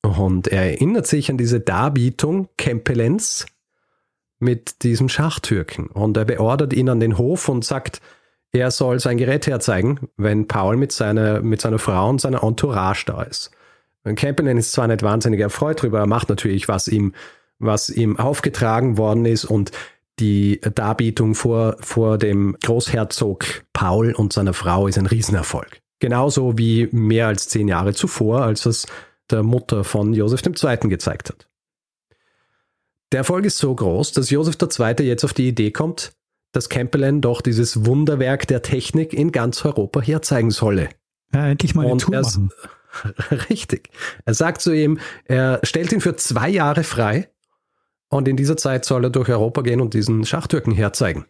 Speaker 3: Und er erinnert sich an diese Darbietung Kempelens mit diesem Schachtürken. Und er beordert ihn an den Hof und sagt, er soll sein Gerät herzeigen, wenn Paul mit seiner, mit seiner Frau und seiner Entourage da ist. Campbell ist zwar nicht wahnsinnig erfreut darüber, er macht natürlich, was ihm, was ihm aufgetragen worden ist und die Darbietung vor, vor dem Großherzog Paul und seiner Frau ist ein Riesenerfolg. Genauso wie mehr als zehn Jahre zuvor, als es der Mutter von Josef II. gezeigt hat. Der Erfolg ist so groß, dass Josef II. jetzt auf die Idee kommt, dass Campbell doch dieses Wunderwerk der Technik in ganz Europa herzeigen solle.
Speaker 2: Ja, endlich mal Tour machen.
Speaker 3: Richtig. Er sagt zu ihm, er stellt ihn für zwei Jahre frei und in dieser Zeit soll er durch Europa gehen und diesen Schachtürken herzeigen.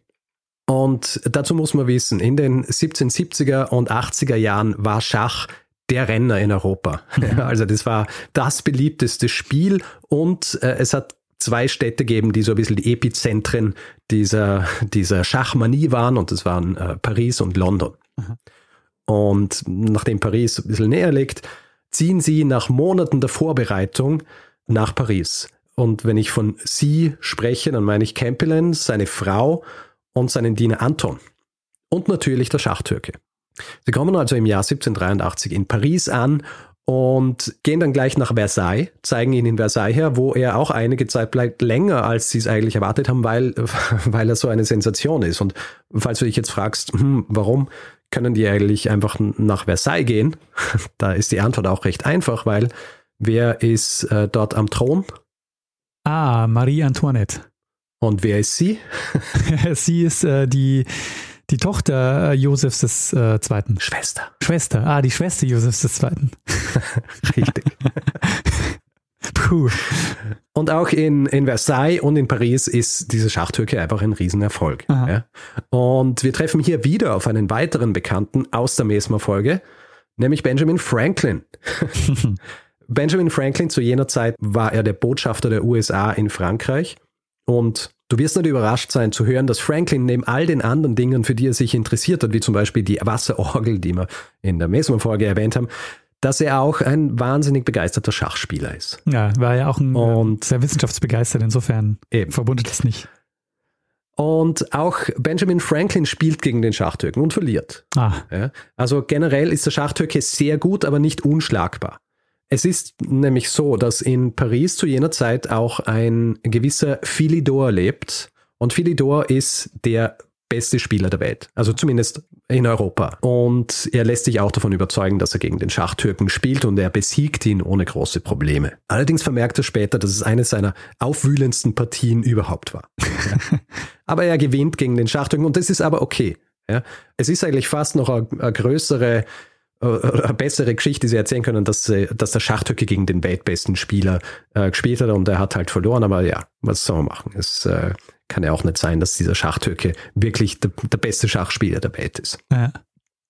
Speaker 3: Und dazu muss man wissen, in den 1770er und 80er Jahren war Schach der Renner in Europa. Also das war das beliebteste Spiel und äh, es hat zwei Städte gegeben, die so ein bisschen die Epizentren dieser, dieser Schachmanie waren und das waren äh, Paris und London. Mhm. Und nachdem Paris ein bisschen näher liegt, ziehen sie nach Monaten der Vorbereitung nach Paris. Und wenn ich von sie spreche, dann meine ich Campbellen, seine Frau und seinen Diener Anton. Und natürlich der Schachtürke. Sie kommen also im Jahr 1783 in Paris an und gehen dann gleich nach Versailles, zeigen ihn in Versailles her, wo er auch einige Zeit bleibt, länger als sie es eigentlich erwartet haben, weil, weil er so eine Sensation ist. Und falls du dich jetzt fragst, hm, warum können die eigentlich einfach nach Versailles gehen, da ist die Antwort auch recht einfach, weil wer ist äh, dort am Thron?
Speaker 2: Ah, Marie Antoinette.
Speaker 3: Und wer ist sie?
Speaker 2: sie ist äh, die die Tochter äh, Josefs des äh, Zweiten.
Speaker 3: Schwester.
Speaker 2: Schwester. Ah, die Schwester Josefs des Zweiten.
Speaker 3: Richtig. Puh. Und auch in, in Versailles und in Paris ist diese Schachtürke einfach ein Riesenerfolg. Ja? Und wir treffen hier wieder auf einen weiteren Bekannten aus der Mesmer-Folge, nämlich Benjamin Franklin. Benjamin Franklin, zu jener Zeit war er der Botschafter der USA in Frankreich und Du wirst nicht überrascht sein zu hören, dass Franklin neben all den anderen Dingen, für die er sich interessiert hat, wie zum Beispiel die Wasserorgel, die wir in der Mesmer-Folge erwähnt haben, dass er auch ein wahnsinnig begeisterter Schachspieler ist.
Speaker 2: Ja, war ja auch ein und sehr wissenschaftsbegeistert, insofern eben. verwundert es nicht.
Speaker 3: Und auch Benjamin Franklin spielt gegen den Schachtürken und verliert. Ah. Ja, also generell ist der Schachtürke sehr gut, aber nicht unschlagbar. Es ist nämlich so, dass in Paris zu jener Zeit auch ein gewisser Philidor lebt. Und Philidor ist der beste Spieler der Welt, also zumindest in Europa. Und er lässt sich auch davon überzeugen, dass er gegen den Schachtürken spielt und er besiegt ihn ohne große Probleme. Allerdings vermerkt er später, dass es eine seiner aufwühlendsten Partien überhaupt war. aber er gewinnt gegen den Schachtürken und das ist aber okay. Ja? Es ist eigentlich fast noch eine, eine größere eine bessere Geschichte, die sie erzählen können, dass, dass der Schachtürke gegen den weltbesten Spieler äh, gespielt hat und er hat halt verloren. Aber ja, was soll man machen? Es äh, kann ja auch nicht sein, dass dieser Schachtürke wirklich der, der beste Schachspieler der Welt ist. Ja.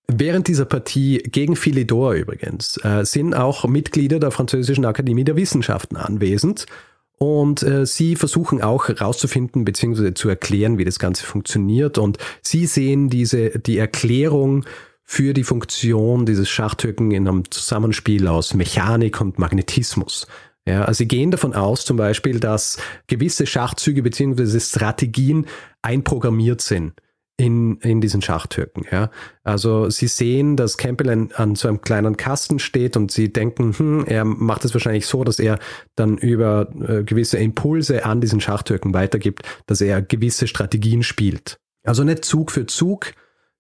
Speaker 3: Während dieser Partie gegen Philidor übrigens äh, sind auch Mitglieder der Französischen Akademie der Wissenschaften anwesend und äh, sie versuchen auch herauszufinden bzw. zu erklären, wie das Ganze funktioniert. Und sie sehen diese die Erklärung für die Funktion dieses Schachtürken in einem Zusammenspiel aus Mechanik und Magnetismus. Ja, also sie gehen davon aus zum Beispiel, dass gewisse Schachzüge bzw. Strategien einprogrammiert sind in, in diesen Schachtürken. Ja. Also sie sehen, dass Campbell an, an so einem kleinen Kasten steht und sie denken, hm, er macht es wahrscheinlich so, dass er dann über äh, gewisse Impulse an diesen Schachtürken weitergibt, dass er gewisse Strategien spielt. Also nicht Zug für Zug,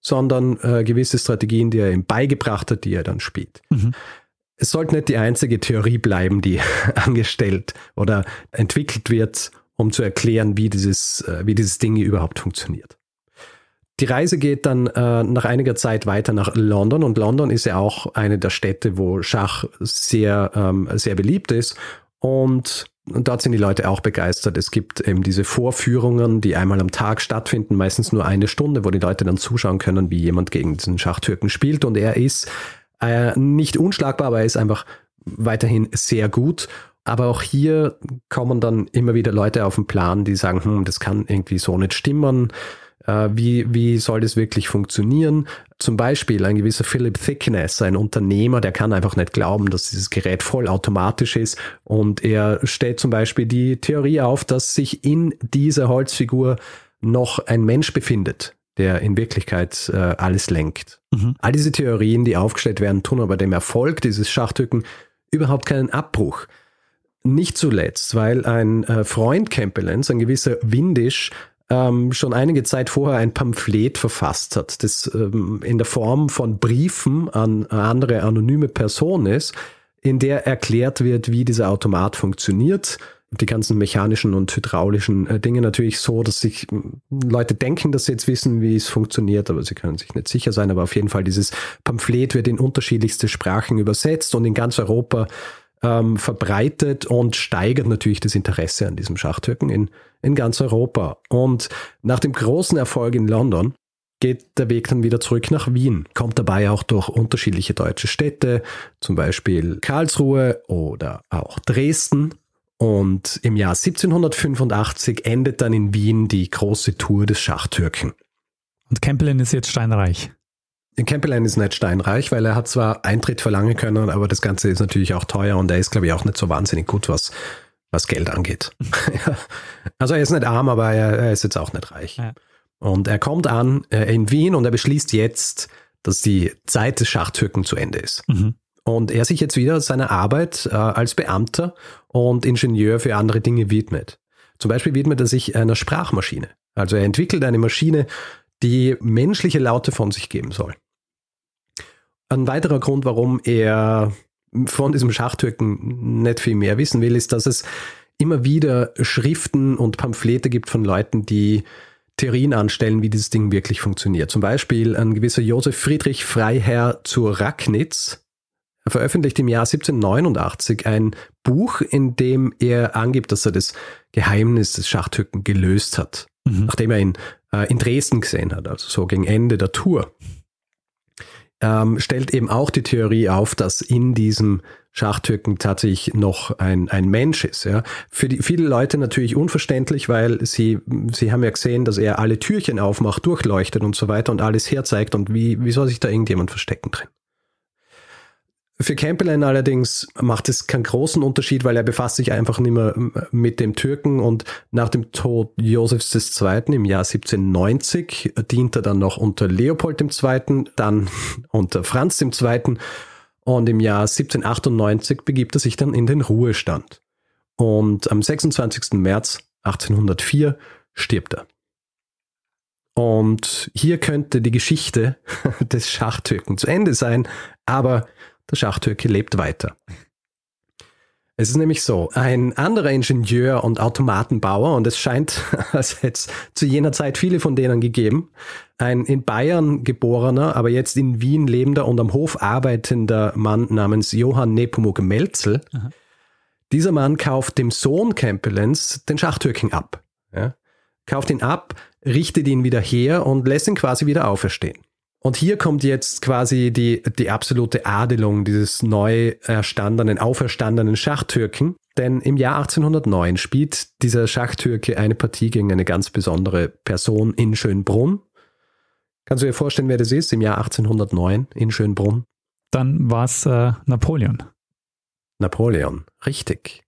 Speaker 3: sondern äh, gewisse Strategien, die er ihm beigebracht hat, die er dann spielt. Mhm. Es sollte nicht die einzige Theorie bleiben, die angestellt oder entwickelt wird, um zu erklären, wie dieses, äh, wie dieses Ding überhaupt funktioniert. Die Reise geht dann äh, nach einiger Zeit weiter nach London und London ist ja auch eine der Städte, wo Schach sehr, ähm, sehr beliebt ist. Und und dort sind die Leute auch begeistert. Es gibt eben diese Vorführungen, die einmal am Tag stattfinden, meistens nur eine Stunde, wo die Leute dann zuschauen können, wie jemand gegen diesen Schachtürken spielt. Und er ist äh, nicht unschlagbar, aber er ist einfach weiterhin sehr gut. Aber auch hier kommen dann immer wieder Leute auf den Plan, die sagen, hm, das kann irgendwie so nicht stimmen. Äh, wie, wie soll das wirklich funktionieren? Zum Beispiel ein gewisser Philip Thickness, ein Unternehmer, der kann einfach nicht glauben, dass dieses Gerät vollautomatisch ist. Und er stellt zum Beispiel die Theorie auf, dass sich in dieser Holzfigur noch ein Mensch befindet, der in Wirklichkeit äh, alles lenkt. Mhm. All diese Theorien, die aufgestellt werden, tun aber dem Erfolg dieses Schachtücken überhaupt keinen Abbruch. Nicht zuletzt, weil ein äh, Freund Campbellens, ein gewisser Windisch, ähm, schon einige Zeit vorher ein Pamphlet verfasst hat, das ähm, in der Form von Briefen an andere anonyme Personen ist, in der erklärt wird, wie dieser Automat funktioniert. Die ganzen mechanischen und hydraulischen äh, Dinge natürlich so, dass sich äh, Leute denken, dass sie jetzt wissen, wie es funktioniert, aber sie können sich nicht sicher sein. Aber auf jeden Fall, dieses Pamphlet wird in unterschiedlichste Sprachen übersetzt und in ganz Europa ähm, verbreitet und steigert natürlich das Interesse an diesem Schachtürken in, in ganz Europa. Und nach dem großen Erfolg in London geht der Weg dann wieder zurück nach Wien, kommt dabei auch durch unterschiedliche deutsche Städte, zum Beispiel Karlsruhe oder auch Dresden. Und im Jahr 1785 endet dann in Wien die große Tour des Schachtürken.
Speaker 2: Und Kempelen ist jetzt steinreich.
Speaker 3: Campbelline ist nicht steinreich, weil er hat zwar Eintritt verlangen können, aber das Ganze ist natürlich auch teuer und er ist, glaube ich, auch nicht so wahnsinnig gut, was, was Geld angeht. also er ist nicht arm, aber er, er ist jetzt auch nicht reich. Ja. Und er kommt an äh, in Wien und er beschließt jetzt, dass die Zeit des Schachtürken zu Ende ist. Mhm. Und er sich jetzt wieder seiner Arbeit äh, als Beamter und Ingenieur für andere Dinge widmet. Zum Beispiel widmet er sich einer Sprachmaschine. Also er entwickelt eine Maschine, die menschliche Laute von sich geben soll. Ein weiterer Grund, warum er von diesem Schachtürken nicht viel mehr wissen will, ist, dass es immer wieder Schriften und Pamphlete gibt von Leuten, die Theorien anstellen, wie dieses Ding wirklich funktioniert. Zum Beispiel ein gewisser Josef Friedrich Freiherr zu Racknitz veröffentlicht im Jahr 1789 ein Buch, in dem er angibt, dass er das Geheimnis des Schachthücken gelöst hat, mhm. nachdem er ihn äh, in Dresden gesehen hat, also so gegen Ende der Tour. Ähm, stellt eben auch die Theorie auf, dass in diesem Schachtürken tatsächlich noch ein, ein Mensch ist. Ja. Für die, viele Leute natürlich unverständlich, weil sie, sie haben ja gesehen, dass er alle Türchen aufmacht, durchleuchtet und so weiter und alles herzeigt und wie, wie soll sich da irgendjemand verstecken drin? Für Campbell allerdings macht es keinen großen Unterschied, weil er befasst sich einfach nicht mehr mit dem Türken und nach dem Tod Josefs II. im Jahr 1790 dient er dann noch unter Leopold II., dann unter Franz II. und im Jahr 1798 begibt er sich dann in den Ruhestand. Und am 26. März 1804 stirbt er. Und hier könnte die Geschichte des Schachtürken zu Ende sein, aber der Schachtürke lebt weiter. Es ist nämlich so, ein anderer Ingenieur und Automatenbauer, und es scheint, als hätte es zu jener Zeit viele von denen gegeben, ein in Bayern geborener, aber jetzt in Wien lebender und am Hof arbeitender Mann namens Johann Nepomuk Melzel. Aha. Dieser Mann kauft dem Sohn Campbellens den Schachtürken ab. Ja? Kauft ihn ab, richtet ihn wieder her und lässt ihn quasi wieder auferstehen. Und hier kommt jetzt quasi die, die absolute Adelung dieses neu erstandenen, auferstandenen Schachtürken. Denn im Jahr 1809 spielt dieser Schachtürke eine Partie gegen eine ganz besondere Person in Schönbrunn. Kannst du dir vorstellen, wer das ist im Jahr 1809 in Schönbrunn?
Speaker 2: Dann war es äh, Napoleon.
Speaker 3: Napoleon, richtig.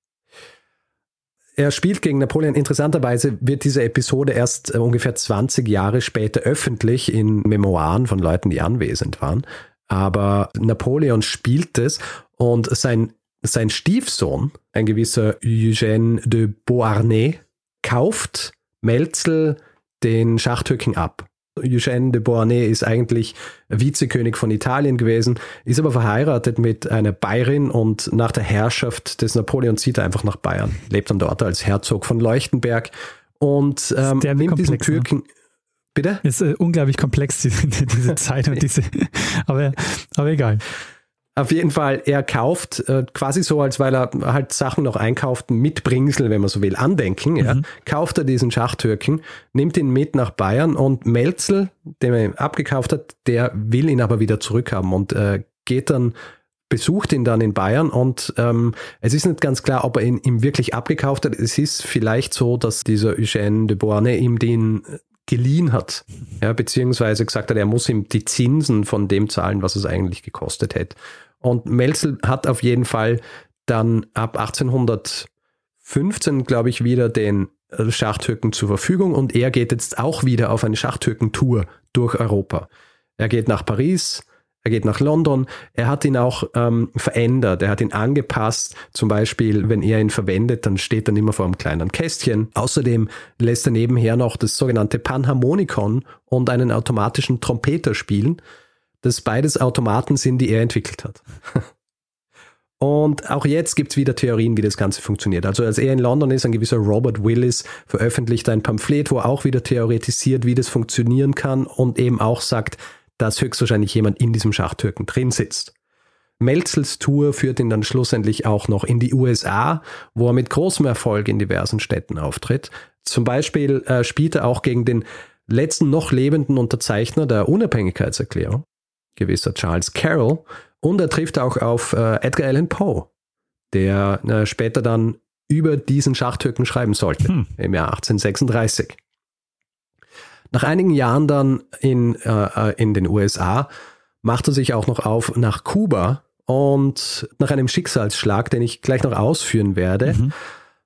Speaker 3: Er spielt gegen Napoleon. Interessanterweise wird diese Episode erst äh, ungefähr 20 Jahre später öffentlich in Memoiren von Leuten, die anwesend waren. Aber Napoleon spielt es und sein, sein Stiefsohn, ein gewisser Eugène de Beauharnais, kauft Melzel den Schachtürken ab. Eugène de Beauharnais ist eigentlich Vizekönig von Italien gewesen, ist aber verheiratet mit einer Bayerin und nach der Herrschaft des Napoleon zieht er einfach nach Bayern, lebt dann dort als Herzog von Leuchtenberg und ähm, nimmt diesen? Türken. Ne?
Speaker 2: Bitte? Ist äh, unglaublich komplex, diese, diese Zeit und diese. aber, aber egal.
Speaker 3: Auf jeden Fall, er kauft äh, quasi so, als weil er halt Sachen noch einkauft, mit Bringsel, wenn man so will, Andenken, mhm. ja, kauft er diesen Schachtürken, nimmt ihn mit nach Bayern und Melzel, den er ihm abgekauft hat, der will ihn aber wieder zurückhaben und äh, geht dann besucht ihn dann in Bayern und ähm, es ist nicht ganz klar, ob er ihn ihm wirklich abgekauft hat. Es ist vielleicht so, dass dieser Eugène de Beauharnais ihm den geliehen hat, ja, beziehungsweise gesagt hat, er muss ihm die Zinsen von dem zahlen, was es eigentlich gekostet hätte. Und Melzel hat auf jeden Fall dann ab 1815, glaube ich, wieder den äh, Schachthöken zur Verfügung und er geht jetzt auch wieder auf eine Schachthöken-Tour durch Europa. Er geht nach Paris, er geht nach London. Er hat ihn auch ähm, verändert, er hat ihn angepasst. Zum Beispiel, wenn er ihn verwendet, dann steht er immer vor einem kleinen Kästchen. Außerdem lässt er nebenher noch das sogenannte Panharmonikon und einen automatischen Trompeter spielen dass beides Automaten sind, die er entwickelt hat. Und auch jetzt gibt es wieder Theorien, wie das Ganze funktioniert. Also als er in London ist, ein gewisser Robert Willis veröffentlicht ein Pamphlet, wo er auch wieder theoretisiert, wie das funktionieren kann und eben auch sagt, dass höchstwahrscheinlich jemand in diesem Schachtürken drin sitzt. Melzels Tour führt ihn dann schlussendlich auch noch in die USA, wo er mit großem Erfolg in diversen Städten auftritt. Zum Beispiel äh, spielt er auch gegen den letzten noch lebenden Unterzeichner der Unabhängigkeitserklärung gewisser Charles Carroll. Und er trifft auch auf äh, Edgar Allan Poe, der äh, später dann über diesen Schachtürken schreiben sollte, hm. im Jahr 1836. Nach einigen Jahren dann in, äh, äh in den USA macht er sich auch noch auf nach Kuba und nach einem Schicksalsschlag, den ich gleich noch ausführen werde, mhm.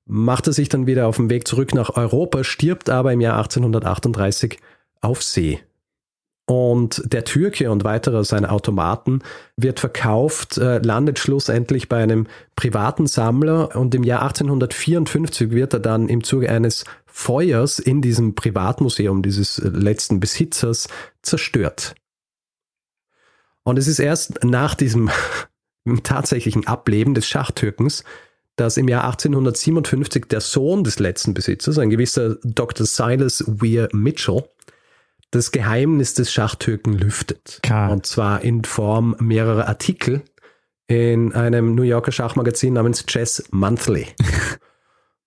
Speaker 3: macht er sich dann wieder auf den Weg zurück nach Europa, stirbt aber im Jahr 1838 auf See. Und der Türke und weitere seine Automaten wird verkauft, äh, landet schlussendlich bei einem privaten Sammler und im Jahr 1854 wird er dann im Zuge eines Feuers in diesem Privatmuseum dieses letzten Besitzers zerstört. Und es ist erst nach diesem tatsächlichen Ableben des Schachtürkens, dass im Jahr 1857 der Sohn des letzten Besitzers, ein gewisser Dr. Silas Weir Mitchell, das Geheimnis des Schachtürken lüftet. Klar. Und zwar in Form mehrerer Artikel in einem New Yorker Schachmagazin namens Chess Monthly.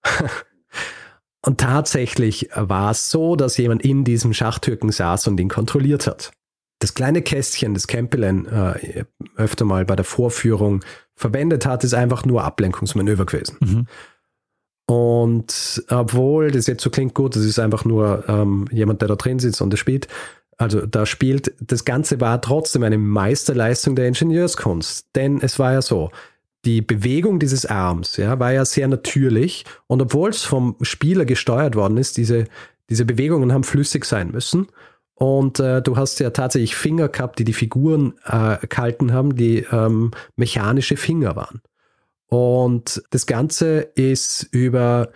Speaker 3: und tatsächlich war es so, dass jemand in diesem Schachtürken saß und ihn kontrolliert hat. Das kleine Kästchen, das Campbell äh, öfter mal bei der Vorführung verwendet hat, ist einfach nur Ablenkungsmanöver gewesen. Mhm. Und obwohl das jetzt so klingt gut, das ist einfach nur ähm, jemand, der da drin sitzt und das spielt. Also da spielt, das Ganze war trotzdem eine Meisterleistung der Ingenieurskunst. Denn es war ja so, die Bewegung dieses Arms ja, war ja sehr natürlich. Und obwohl es vom Spieler gesteuert worden ist, diese, diese Bewegungen haben flüssig sein müssen. Und äh, du hast ja tatsächlich Finger gehabt, die die Figuren äh, gehalten haben, die ähm, mechanische Finger waren. Und das Ganze ist über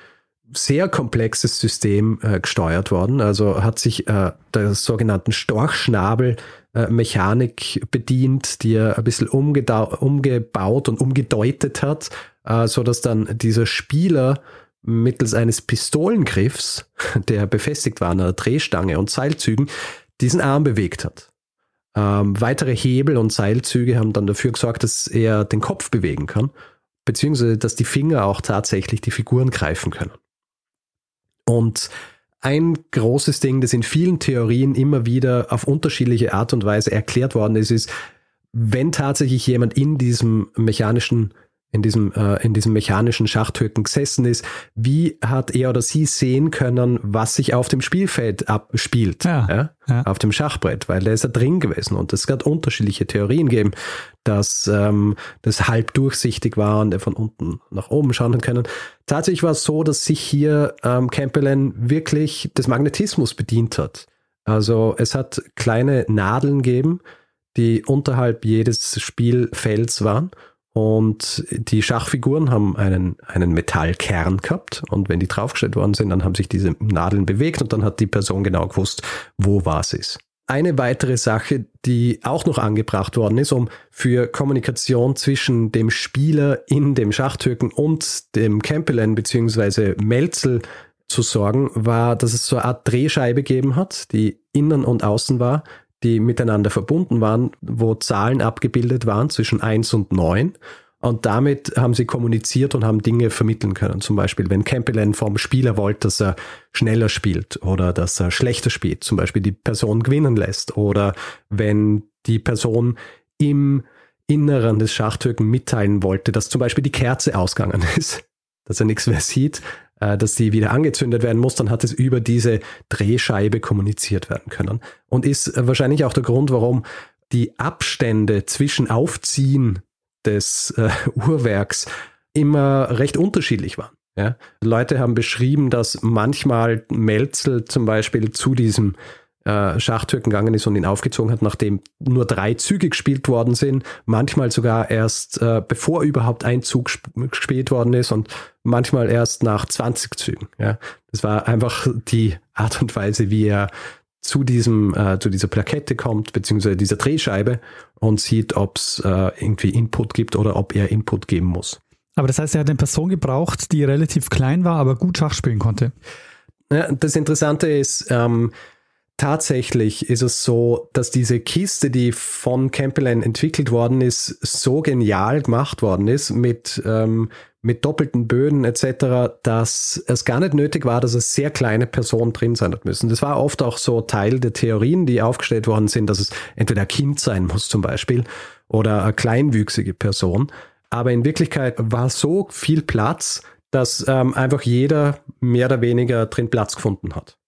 Speaker 3: sehr komplexes System äh, gesteuert worden. Also hat sich äh, der sogenannten Storchschnabel-Mechanik äh, bedient, die er ein bisschen umgebaut und umgedeutet hat, äh, so dass dann dieser Spieler mittels eines Pistolengriffs, der befestigt war an einer Drehstange und Seilzügen, diesen Arm bewegt hat. Ähm, weitere Hebel und Seilzüge haben dann dafür gesorgt, dass er den Kopf bewegen kann, beziehungsweise dass die Finger auch tatsächlich die Figuren greifen können. Und ein großes Ding, das in vielen Theorien immer wieder auf unterschiedliche Art und Weise erklärt worden ist, ist, wenn tatsächlich jemand in diesem mechanischen in diesem, äh, in diesem mechanischen Schachtöten gesessen ist, wie hat er oder sie sehen können, was sich auf dem Spielfeld abspielt, ja, ja, ja. auf dem Schachbrett, weil der ist da drin gewesen und es hat unterschiedliche Theorien gegeben, dass ähm, das halb durchsichtig war und er von unten nach oben schauen können. Tatsächlich war es so, dass sich hier ähm, Campbell wirklich des Magnetismus bedient hat. Also es hat kleine Nadeln gegeben, die unterhalb jedes Spielfelds waren und die Schachfiguren haben einen, einen Metallkern gehabt. Und wenn die draufgestellt worden sind, dann haben sich diese Nadeln bewegt und dann hat die Person genau gewusst, wo was ist. Eine weitere Sache, die auch noch angebracht worden ist, um für Kommunikation zwischen dem Spieler in dem Schachtürken und dem Campbellen bzw. Melzel zu sorgen, war, dass es so eine Art Drehscheibe gegeben hat, die innen und außen war, die miteinander verbunden waren, wo Zahlen abgebildet waren zwischen 1 und 9. Und damit haben sie kommuniziert und haben Dinge vermitteln können. Zum Beispiel, wenn Campbell vom Spieler wollte, dass er schneller spielt oder dass er schlechter spielt, zum Beispiel die Person gewinnen lässt. Oder wenn die Person im Inneren des Schachtürken mitteilen wollte, dass zum Beispiel die Kerze ausgegangen ist, dass er nichts mehr sieht, dass die wieder angezündet werden muss, dann hat es über diese Drehscheibe kommuniziert werden können. Und ist wahrscheinlich auch der Grund, warum die Abstände zwischen Aufziehen des äh, Uhrwerks immer recht unterschiedlich waren. Ja? Leute haben beschrieben, dass manchmal Melzel zum Beispiel zu diesem äh, Schachtürken gegangen ist und ihn aufgezogen hat, nachdem nur drei Züge gespielt worden sind, manchmal sogar erst äh, bevor überhaupt ein Zug gespielt worden ist und manchmal erst nach 20 Zügen. Ja. Das war einfach die Art und Weise, wie er zu diesem, äh, zu dieser Plakette kommt, beziehungsweise dieser Drehscheibe und sieht, ob es äh, irgendwie Input gibt oder ob er Input geben muss.
Speaker 2: Aber das heißt, er hat eine Person gebraucht, die relativ klein war, aber gut Schach spielen konnte.
Speaker 3: Ja, das Interessante ist, ähm, tatsächlich ist es so, dass diese Kiste, die von Campbell entwickelt worden ist, so genial gemacht worden ist mit, ähm, mit doppelten Böden etc., dass es gar nicht nötig war, dass es sehr kleine Personen drin sein müssen. Das war oft auch so Teil der Theorien, die aufgestellt worden sind, dass es entweder ein Kind sein muss zum Beispiel oder eine kleinwüchsige Person. Aber in Wirklichkeit war so viel Platz, dass ähm, einfach jeder mehr oder weniger drin Platz gefunden hat.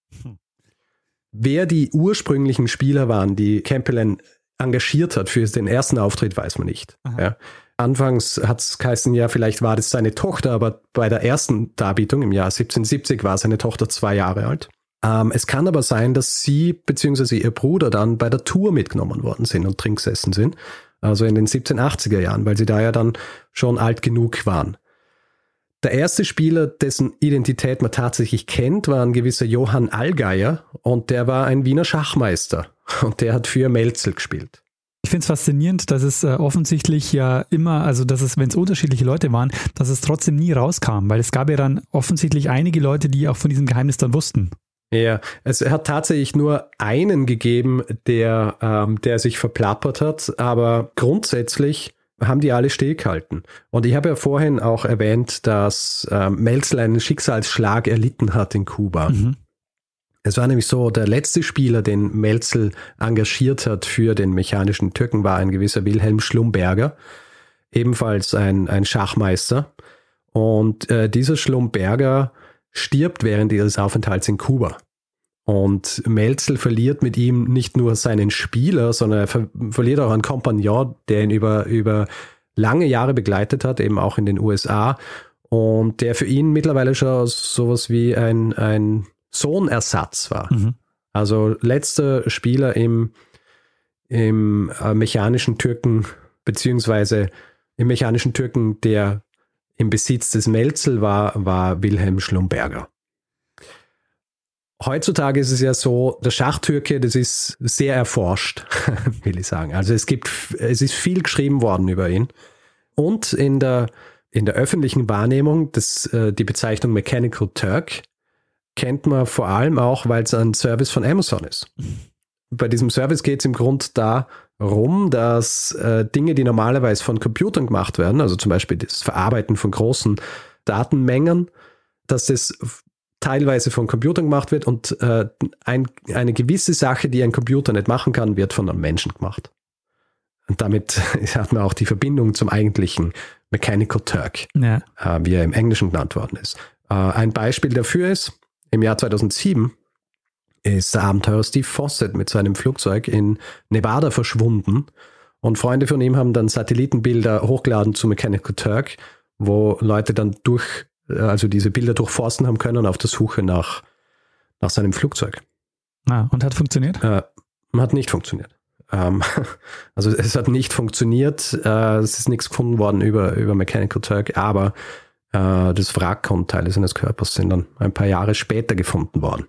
Speaker 3: Wer die ursprünglichen Spieler waren, die Campbell engagiert hat für den ersten Auftritt, weiß man nicht. Ja. Anfangs hat es geheißen, ja, vielleicht war das seine Tochter, aber bei der ersten Darbietung im Jahr 1770 war seine Tochter zwei Jahre alt. Ähm, es kann aber sein, dass sie bzw. ihr Bruder dann bei der Tour mitgenommen worden sind und trinksessen sind. Also in den 1780er Jahren, weil sie da ja dann schon alt genug waren. Der erste Spieler, dessen Identität man tatsächlich kennt, war ein gewisser Johann Allgeier und der war ein Wiener Schachmeister und der hat für Melzel gespielt.
Speaker 2: Ich finde es faszinierend, dass es äh, offensichtlich ja immer, also dass es, wenn es unterschiedliche Leute waren, dass es trotzdem nie rauskam, weil es gab ja dann offensichtlich einige Leute, die auch von diesem Geheimnis dann wussten.
Speaker 3: Ja, es hat tatsächlich nur einen gegeben, der, ähm, der sich verplappert hat, aber grundsätzlich haben die alle stillgehalten. Und ich habe ja vorhin auch erwähnt, dass ähm, Melzel einen Schicksalsschlag erlitten hat in Kuba. Mhm. Es war nämlich so, der letzte Spieler, den Melzel engagiert hat für den mechanischen Türken, war ein gewisser Wilhelm Schlumberger, ebenfalls ein, ein Schachmeister. Und äh, dieser Schlumberger stirbt während ihres Aufenthalts in Kuba. Und Melzel verliert mit ihm nicht nur seinen Spieler, sondern er ver verliert auch einen Kompagnon, der ihn über, über lange Jahre begleitet hat, eben auch in den USA. Und der für ihn mittlerweile schon sowas wie ein, ein Sohnersatz war. Mhm. Also letzter Spieler im, im äh, mechanischen Türken, beziehungsweise im mechanischen Türken, der im Besitz des Melzel war, war Wilhelm Schlumberger. Heutzutage ist es ja so, der Schachtürke, das ist sehr erforscht, will ich sagen. Also es gibt, es ist viel geschrieben worden über ihn. Und in der, in der öffentlichen Wahrnehmung, das, äh, die Bezeichnung Mechanical Turk kennt man vor allem auch, weil es ein Service von Amazon ist. Bei diesem Service geht es im Grund darum, dass äh, Dinge, die normalerweise von Computern gemacht werden, also zum Beispiel das Verarbeiten von großen Datenmengen, dass das teilweise von Computern gemacht wird und äh, ein, eine gewisse Sache, die ein Computer nicht machen kann, wird von einem Menschen gemacht. Und damit hat man auch die Verbindung zum eigentlichen Mechanical Turk, ja. äh, wie er im Englischen genannt worden ist. Äh, ein Beispiel dafür ist, im Jahr 2007 ist der Abenteurer Steve Fawcett mit seinem Flugzeug in Nevada verschwunden und Freunde von ihm haben dann Satellitenbilder hochgeladen zu Mechanical Turk, wo Leute dann durch, also diese Bilder durchforsten haben können auf der Suche nach, nach seinem Flugzeug.
Speaker 2: Ah, und hat funktioniert?
Speaker 3: Äh, hat nicht funktioniert. Ähm, also es hat nicht funktioniert, äh, es ist nichts gefunden worden über, über Mechanical Turk, aber äh, das Wrack und Teile seines Körpers sind dann ein paar Jahre später gefunden worden.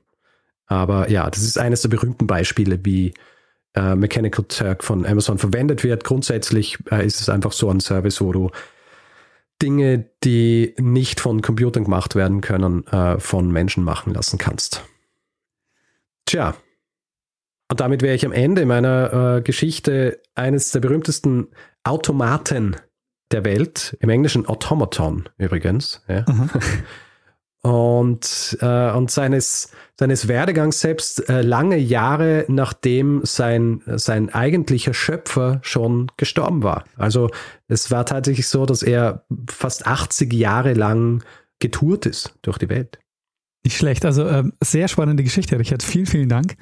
Speaker 3: Aber ja, das ist eines der berühmten Beispiele, wie äh, Mechanical Turk von Amazon verwendet wird. Grundsätzlich äh, ist es einfach so ein Service, wo du Dinge, die nicht von Computern gemacht werden können, äh, von Menschen machen lassen kannst. Tja, und damit wäre ich am Ende meiner äh, Geschichte eines der berühmtesten Automaten der Welt, im Englischen Automaton übrigens. Ja. Mhm. Und, äh, und seines, seines Werdegangs selbst äh, lange Jahre nachdem sein, sein eigentlicher Schöpfer schon gestorben war. Also es war tatsächlich so, dass er fast 80 Jahre lang getourt ist durch die Welt.
Speaker 2: Nicht schlecht. Also äh, sehr spannende Geschichte, Richard. Vielen, vielen Dank.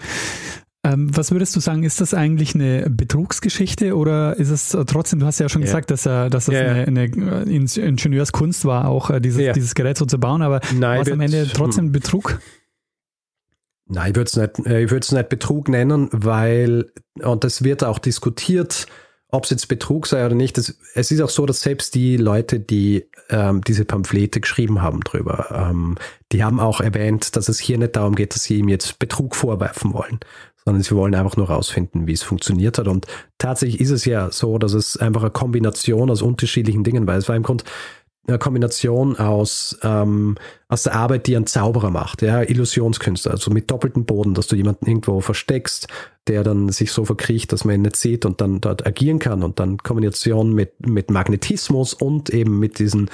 Speaker 2: Ähm, was würdest du sagen, ist das eigentlich eine Betrugsgeschichte oder ist es trotzdem, du hast ja schon ja. gesagt, dass, dass das ja, eine, eine, Ingenieurskunst war, auch äh, dieses, ja. dieses Gerät so zu bauen, aber war es am Ende trotzdem Betrug?
Speaker 3: Nein, ich würde es nicht, äh, nicht Betrug nennen, weil, und das wird auch diskutiert, ob es jetzt Betrug sei oder nicht. Das, es ist auch so, dass selbst die Leute, die ähm, diese Pamphlete geschrieben haben drüber, ähm, die haben auch erwähnt, dass es hier nicht darum geht, dass sie ihm jetzt Betrug vorwerfen wollen, sondern sie wollen einfach nur rausfinden, wie es funktioniert hat. Und tatsächlich ist es ja so, dass es einfach eine Kombination aus unterschiedlichen Dingen war. Es war im Grunde eine Kombination aus, ähm, aus der Arbeit, die ein Zauberer macht, ja, Illusionskünstler, also mit doppeltem Boden, dass du jemanden irgendwo versteckst, der dann sich so verkriecht, dass man ihn nicht sieht und dann dort agieren kann und dann Kombination mit, mit Magnetismus und eben mit diesen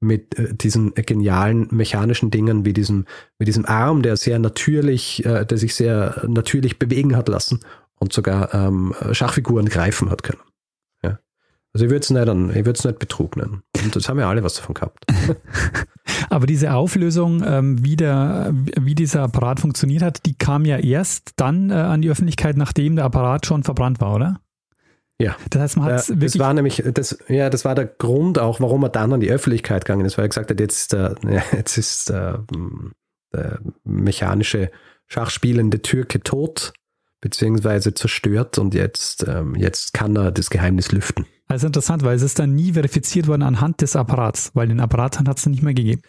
Speaker 3: mit äh, diesen genialen mechanischen Dingen wie diesem, mit diesem Arm, der sehr natürlich, äh, der sich sehr natürlich bewegen hat lassen und sogar ähm, Schachfiguren greifen hat können. Ja. Also ich würde es nicht, ich würde es nicht Betrug nennen. Und das haben ja alle was davon gehabt.
Speaker 2: Aber diese Auflösung, ähm, wie, der, wie dieser Apparat funktioniert hat, die kam ja erst dann äh, an die Öffentlichkeit, nachdem der Apparat schon verbrannt war, oder?
Speaker 3: Ja, das heißt, man hat das war nämlich, das, ja, das war der Grund auch, warum er dann an die Öffentlichkeit gegangen ist, weil er gesagt hat, jetzt ist der, jetzt ist der, der mechanische Schachspielende Türke tot, beziehungsweise zerstört und jetzt, ähm, jetzt kann er das Geheimnis lüften.
Speaker 2: Also interessant, weil es ist dann nie verifiziert worden anhand des Apparats, weil den Apparat hat es nicht mehr gegeben.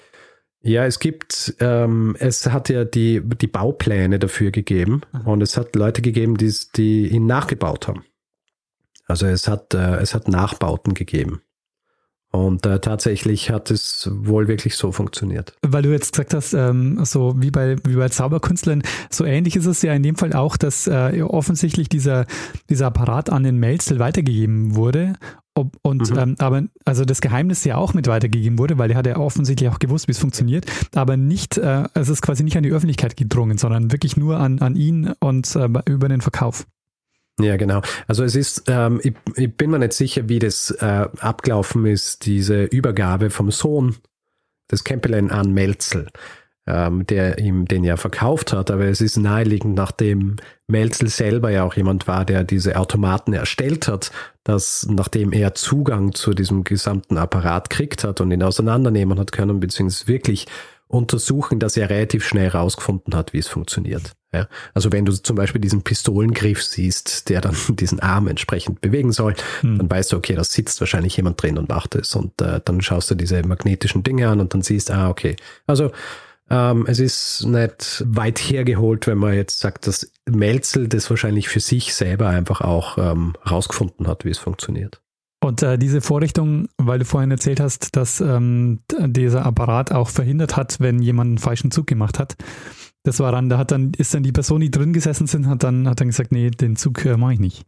Speaker 3: Ja, es gibt, ähm, es hat ja die, die Baupläne dafür gegeben Aha. und es hat Leute gegeben, die, die ihn nachgebaut haben. Also es hat, äh, es hat Nachbauten gegeben. Und äh, tatsächlich hat es wohl wirklich so funktioniert.
Speaker 2: Weil du jetzt gesagt hast, ähm, so wie bei, wie bei Zauberkünstlern, so ähnlich ist es ja in dem Fall auch, dass äh, offensichtlich dieser, dieser Apparat an den Melzel weitergegeben wurde. Ob, und mhm. ähm, aber also das Geheimnis ja auch mit weitergegeben wurde, weil er hat ja offensichtlich auch gewusst, wie es funktioniert, aber nicht, äh, es ist quasi nicht an die Öffentlichkeit gedrungen, sondern wirklich nur an, an ihn und äh, über den Verkauf.
Speaker 3: Ja, genau. Also es ist, ähm, ich, ich, bin mir nicht sicher, wie das äh, abgelaufen ist, diese Übergabe vom Sohn des Campbell an Melzel, ähm, der ihm den ja verkauft hat. Aber es ist naheliegend, nachdem Melzel selber ja auch jemand war, der diese Automaten erstellt hat, dass nachdem er Zugang zu diesem gesamten Apparat kriegt hat und ihn auseinandernehmen hat können, beziehungsweise wirklich untersuchen, dass er relativ schnell herausgefunden hat, wie es funktioniert. Ja? Also wenn du zum Beispiel diesen Pistolengriff siehst, der dann diesen Arm entsprechend bewegen soll, hm. dann weißt du, okay, da sitzt wahrscheinlich jemand drin und macht es. Und äh, dann schaust du diese magnetischen Dinge an und dann siehst, ah, okay. Also ähm, es ist nicht weit hergeholt, wenn man jetzt sagt, dass Melzel das wahrscheinlich für sich selber einfach auch ähm, rausgefunden hat, wie es funktioniert.
Speaker 2: Und äh, diese Vorrichtung, weil du vorhin erzählt hast, dass ähm, dieser Apparat auch verhindert hat, wenn jemand einen falschen Zug gemacht hat. Das war dann, da hat dann, ist dann die Person, die drin gesessen sind, hat dann, hat dann gesagt, nee, den Zug äh, mache ich nicht.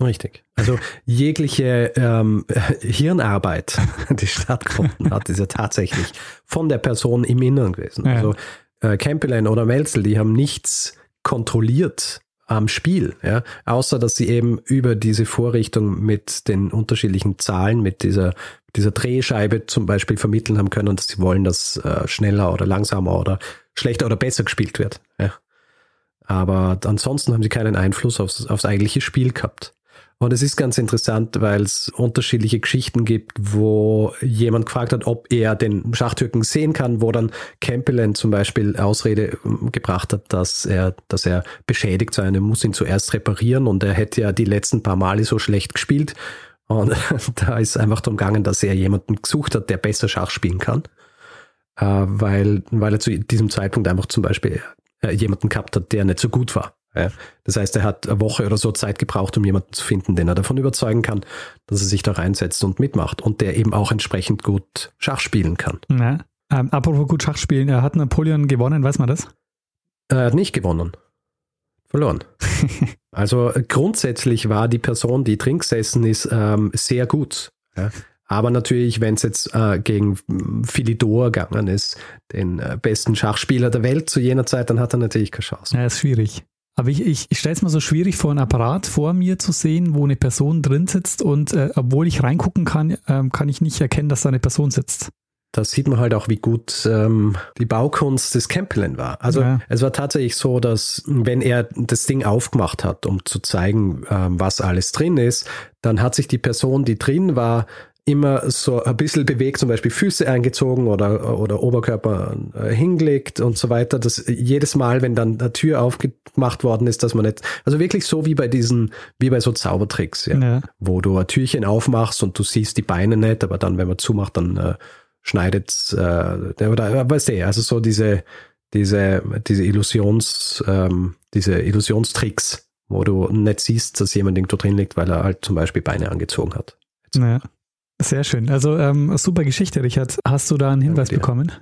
Speaker 3: Richtig. Also jegliche ähm, Hirnarbeit, die stattgefunden hat, ist ja tatsächlich von der Person im Inneren gewesen. Ja. Also äh, Campbell oder Melzel, die haben nichts kontrolliert am Spiel, ja, außer dass sie eben über diese Vorrichtung mit den unterschiedlichen Zahlen, mit dieser, dieser Drehscheibe zum Beispiel vermitteln haben können, dass sie wollen, dass äh, schneller oder langsamer oder schlechter oder besser gespielt wird. Ja. Aber ansonsten haben sie keinen Einfluss aufs, aufs eigentliche Spiel gehabt. Und es ist ganz interessant, weil es unterschiedliche Geschichten gibt, wo jemand gefragt hat, ob er den Schachtürken sehen kann, wo dann Campbell zum Beispiel Ausrede ähm, gebracht hat, dass er, dass er beschädigt sei. Er muss ihn zuerst reparieren und er hätte ja die letzten paar Male so schlecht gespielt. Und da ist einfach darum gegangen, dass er jemanden gesucht hat, der besser Schach spielen kann. Äh, weil, weil er zu diesem Zeitpunkt einfach zum Beispiel äh, jemanden gehabt hat, der nicht so gut war. Ja. Das heißt, er hat eine Woche oder so Zeit gebraucht, um jemanden zu finden, den er davon überzeugen kann, dass er sich da reinsetzt und mitmacht und der eben auch entsprechend gut Schach spielen kann.
Speaker 2: Ja. Ähm, apropos gut Schach spielen, er hat Napoleon gewonnen, weiß man das?
Speaker 3: Er hat nicht gewonnen. Verloren. also grundsätzlich war die Person, die drin gesessen ist, ähm, sehr gut. Ja. Aber natürlich, wenn es jetzt äh, gegen Philidor gegangen ist, den äh, besten Schachspieler der Welt zu jener Zeit, dann hat er natürlich keine Chance.
Speaker 2: Ja, ist schwierig. Aber ich, ich, ich stelle es mir so schwierig vor, ein Apparat vor mir zu sehen, wo eine Person drin sitzt und äh, obwohl ich reingucken kann, äh, kann ich nicht erkennen, dass da eine Person sitzt.
Speaker 3: Da sieht man halt auch, wie gut ähm, die Baukunst des Campbell war. Also ja. es war tatsächlich so, dass wenn er das Ding aufgemacht hat, um zu zeigen, ähm, was alles drin ist, dann hat sich die Person, die drin war, immer so ein bisschen bewegt, zum Beispiel Füße eingezogen oder, oder Oberkörper äh, hingelegt und so weiter. Das jedes Mal, wenn dann eine Tür aufgemacht worden ist, dass man nicht, also wirklich so wie bei diesen, wie bei so Zaubertricks, ja, ja. wo du ein Türchen aufmachst und du siehst die Beine nicht, aber dann, wenn man zumacht, dann äh, schneidet äh, oder äh, weißt du, also so diese, diese, diese Illusions, ähm, diese Illusionstricks, wo du nicht siehst, dass jemand irgendwo drin liegt, weil er halt zum Beispiel Beine angezogen hat.
Speaker 2: Naja. Sehr schön. Also ähm, super Geschichte, Richard. Hast du da einen Hinweis bekommen?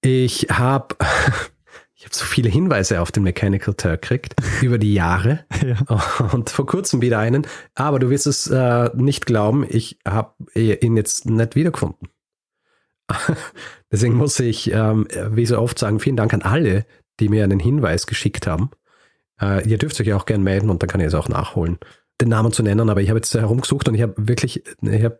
Speaker 3: Ich habe ich habe so viele Hinweise auf den Mechanical Turk gekriegt über die Jahre ja. und vor kurzem wieder einen. Aber du wirst es äh, nicht glauben, ich habe ihn jetzt nicht wiedergefunden. Deswegen muss ich, ähm, wie so oft sagen, vielen Dank an alle, die mir einen Hinweis geschickt haben. Äh, ihr dürft euch auch gerne melden und dann kann ich es auch nachholen den Namen zu nennen, aber ich habe jetzt herumgesucht und ich habe wirklich, ich habe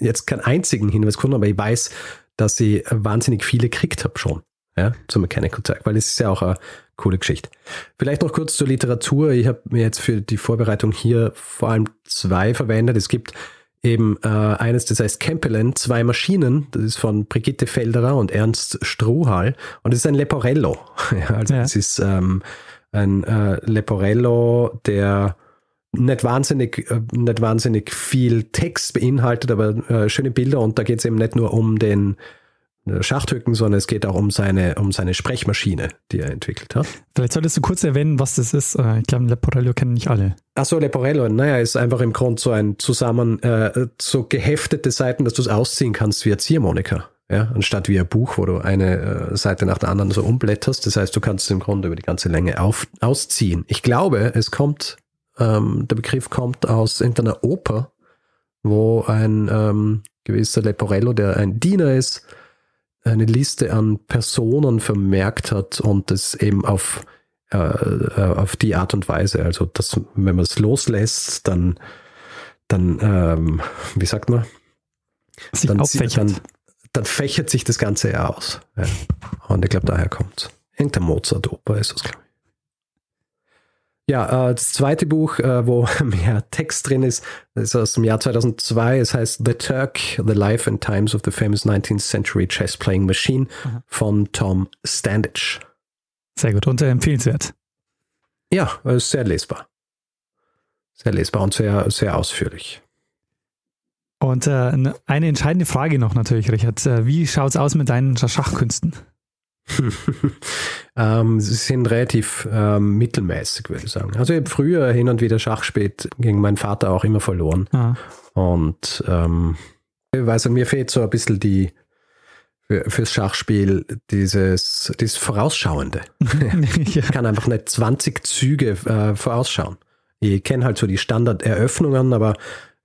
Speaker 3: äh, jetzt keinen einzigen Hinweis gefunden, aber ich weiß, dass ich wahnsinnig viele gekriegt habe schon. ja, zu Mechanical Turk, weil es ist ja auch eine coole Geschichte. Vielleicht noch kurz zur Literatur. Ich habe mir jetzt für die Vorbereitung hier vor allem zwei verwendet. Es gibt eben äh, eines, das heißt Campelen, zwei Maschinen, das ist von Brigitte Felderer und Ernst Strohal und es ist ein Leporello. ja, also es ist ähm, ein äh, Leporello, der nicht wahnsinnig, äh, nicht wahnsinnig viel Text beinhaltet, aber äh, schöne Bilder und da geht es eben nicht nur um den äh, Schachthücken, sondern es geht auch um seine, um seine Sprechmaschine, die er entwickelt hat.
Speaker 2: Vielleicht solltest du kurz erwähnen, was das ist. Äh, ich glaube, Leporello kennen nicht alle.
Speaker 3: Achso, Leporello, naja, ist einfach im Grund so ein zusammen, äh, so geheftete Seiten, dass du es ausziehen kannst wie ein Ziehharmonika. Ja, anstatt wie ein Buch, wo du eine äh, Seite nach der anderen so umblätterst. Das heißt, du kannst es im Grunde über die ganze Länge auf, ausziehen. Ich glaube, es kommt, ähm, der Begriff kommt aus irgendeiner Oper, wo ein ähm, gewisser Leporello, der ein Diener ist, eine Liste an Personen vermerkt hat und das eben auf, äh, äh, auf die Art und Weise, also dass, wenn man es loslässt, dann, dann ähm, wie sagt man?
Speaker 2: Sich dann, dann,
Speaker 3: dann fächert sich das Ganze ja aus. Ja. Und ich glaube, daher kommt Irgendein Mozart-Oper ist das, glaube ich. Ja, äh, das zweite Buch, äh, wo mehr Text drin ist, ist aus dem Jahr 2002. Es heißt The Turk, The Life and Times of the Famous 19th Century Chess Playing Machine Aha. von Tom Standage.
Speaker 2: Sehr gut und äh, empfehlenswert.
Speaker 3: Ja, ist sehr lesbar. Sehr lesbar und sehr, sehr ausführlich.
Speaker 2: Und äh, eine entscheidende Frage noch natürlich, Richard. Wie schaut es aus mit deinen Schachkünsten?
Speaker 3: ähm, sie sind relativ ähm, mittelmäßig, würde ich sagen. Also ich habe früher hin und wieder Schach gespielt, gegen meinen Vater auch immer verloren. Ah. Und ähm, ich weiß, mir fehlt so ein bisschen die für, fürs Schachspiel dieses, dieses Vorausschauende. ja. Ich kann einfach nicht 20 Züge äh, vorausschauen. Ich kenne halt so die Standard-Eröffnungen, aber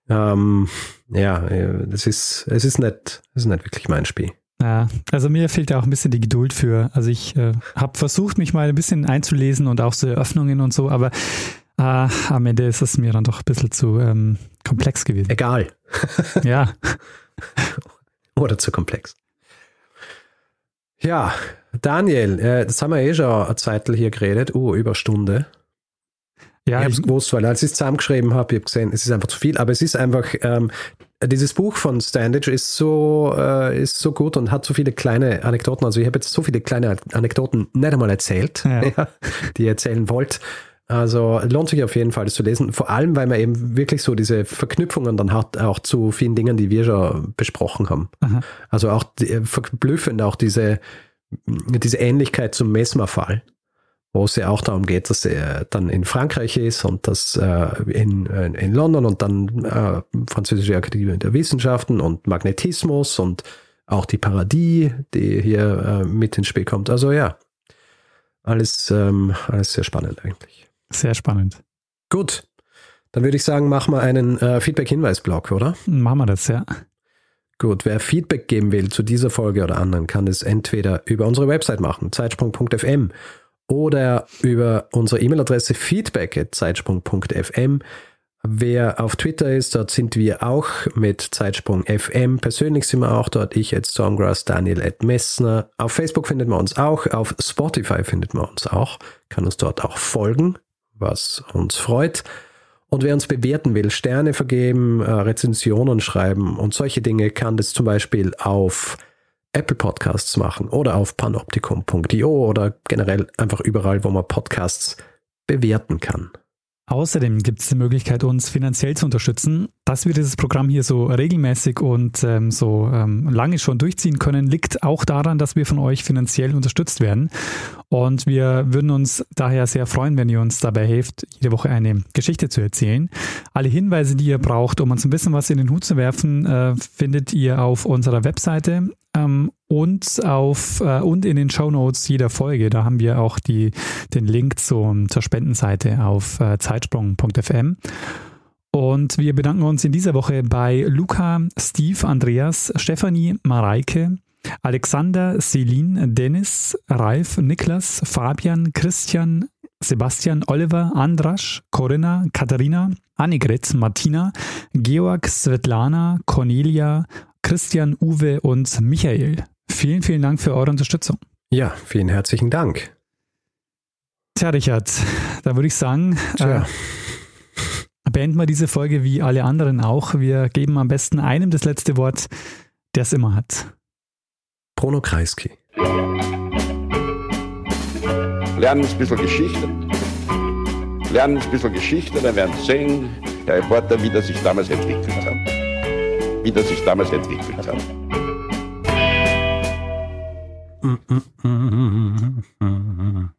Speaker 3: ähm, ja, das ist, es ist nicht, es ist nicht wirklich mein Spiel.
Speaker 2: Ja, also mir fehlt da auch ein bisschen die Geduld für. Also ich äh, habe versucht, mich mal ein bisschen einzulesen und auch so Eröffnungen und so, aber äh, am Ende ist es mir dann doch ein bisschen zu ähm, komplex gewesen.
Speaker 3: Egal.
Speaker 2: ja.
Speaker 3: Oder zu komplex. Ja, Daniel, äh, das haben wir eh schon eine Zeit hier geredet. Oh, über Stunde. Ja, ich habe es gewusst, weil als ich es zusammengeschrieben habe, ich habe gesehen, es ist einfach zu viel, aber es ist einfach, ähm, dieses Buch von Standage ist so, äh, ist so gut und hat so viele kleine Anekdoten. Also ich habe jetzt so viele kleine Anekdoten nicht einmal erzählt, ja. Ja, die ihr erzählen wollt. Also lohnt sich auf jeden Fall, das zu lesen. Vor allem, weil man eben wirklich so diese Verknüpfungen dann hat, auch zu vielen Dingen, die wir schon besprochen haben. Aha. Also auch die, äh, verblüffend, auch diese, diese Ähnlichkeit zum Mesmer-Fall wo es ja auch darum geht, dass er dann in Frankreich ist und das äh, in, in London und dann äh, Französische Akademie der Wissenschaften und Magnetismus und auch die Paradie, die hier äh, mit ins Spiel kommt. Also ja, alles, ähm, alles sehr spannend eigentlich.
Speaker 2: Sehr spannend.
Speaker 3: Gut, dann würde ich sagen, machen wir einen äh, Feedback-Hinweis-Blog, oder?
Speaker 2: Machen wir das, ja.
Speaker 3: Gut, wer Feedback geben will zu dieser Folge oder anderen, kann es entweder über unsere Website machen, zeitsprung.fm oder über unsere E-Mail-Adresse feedback.zeitsprung.fm. Wer auf Twitter ist, dort sind wir auch mit Zeitsprung FM. Persönlich sind wir auch dort. Ich als Stormgrass, Daniel at Messner. Auf Facebook findet man uns auch. Auf Spotify findet man uns auch. Kann uns dort auch folgen, was uns freut. Und wer uns bewerten will, Sterne vergeben, äh, Rezensionen schreiben und solche Dinge, kann das zum Beispiel auf Apple Podcasts machen oder auf panoptikum.io oder generell einfach überall, wo man Podcasts bewerten kann.
Speaker 2: Außerdem gibt es die Möglichkeit, uns finanziell zu unterstützen. Dass wir dieses Programm hier so regelmäßig und ähm, so ähm, lange schon durchziehen können, liegt auch daran, dass wir von euch finanziell unterstützt werden. Und wir würden uns daher sehr freuen, wenn ihr uns dabei helft, jede Woche eine Geschichte zu erzählen. Alle Hinweise, die ihr braucht, um uns ein bisschen was in den Hut zu werfen, äh, findet ihr auf unserer Webseite ähm, und auf äh, und in den Show Notes jeder Folge. Da haben wir auch die, den Link zum, zur Spendenseite auf äh, zeitsprung.fm. Und wir bedanken uns in dieser Woche bei Luca, Steve, Andreas, Stefanie, Mareike, Alexander, Celine, Dennis, Ralf, Niklas, Fabian, Christian, Sebastian, Oliver, Andrasch, Corinna, Katharina, Annegret, Martina, Georg, Svetlana, Cornelia, Christian, Uwe und Michael. Vielen, vielen Dank für eure Unterstützung.
Speaker 3: Ja, vielen herzlichen Dank.
Speaker 2: Tja, Richard, da würde ich sagen, äh, beenden wir diese Folge wie alle anderen auch. Wir geben am besten einem das letzte Wort, der es immer hat.
Speaker 3: Bruno Kreisky.
Speaker 4: Lernen ein bisschen Geschichte. Lernen ein bisschen Geschichte, dann werden Sie sehen, der Reporter, wie das sich damals entwickelt hat. Wie das sich damals entwickelt hat. Mm, mm, mm,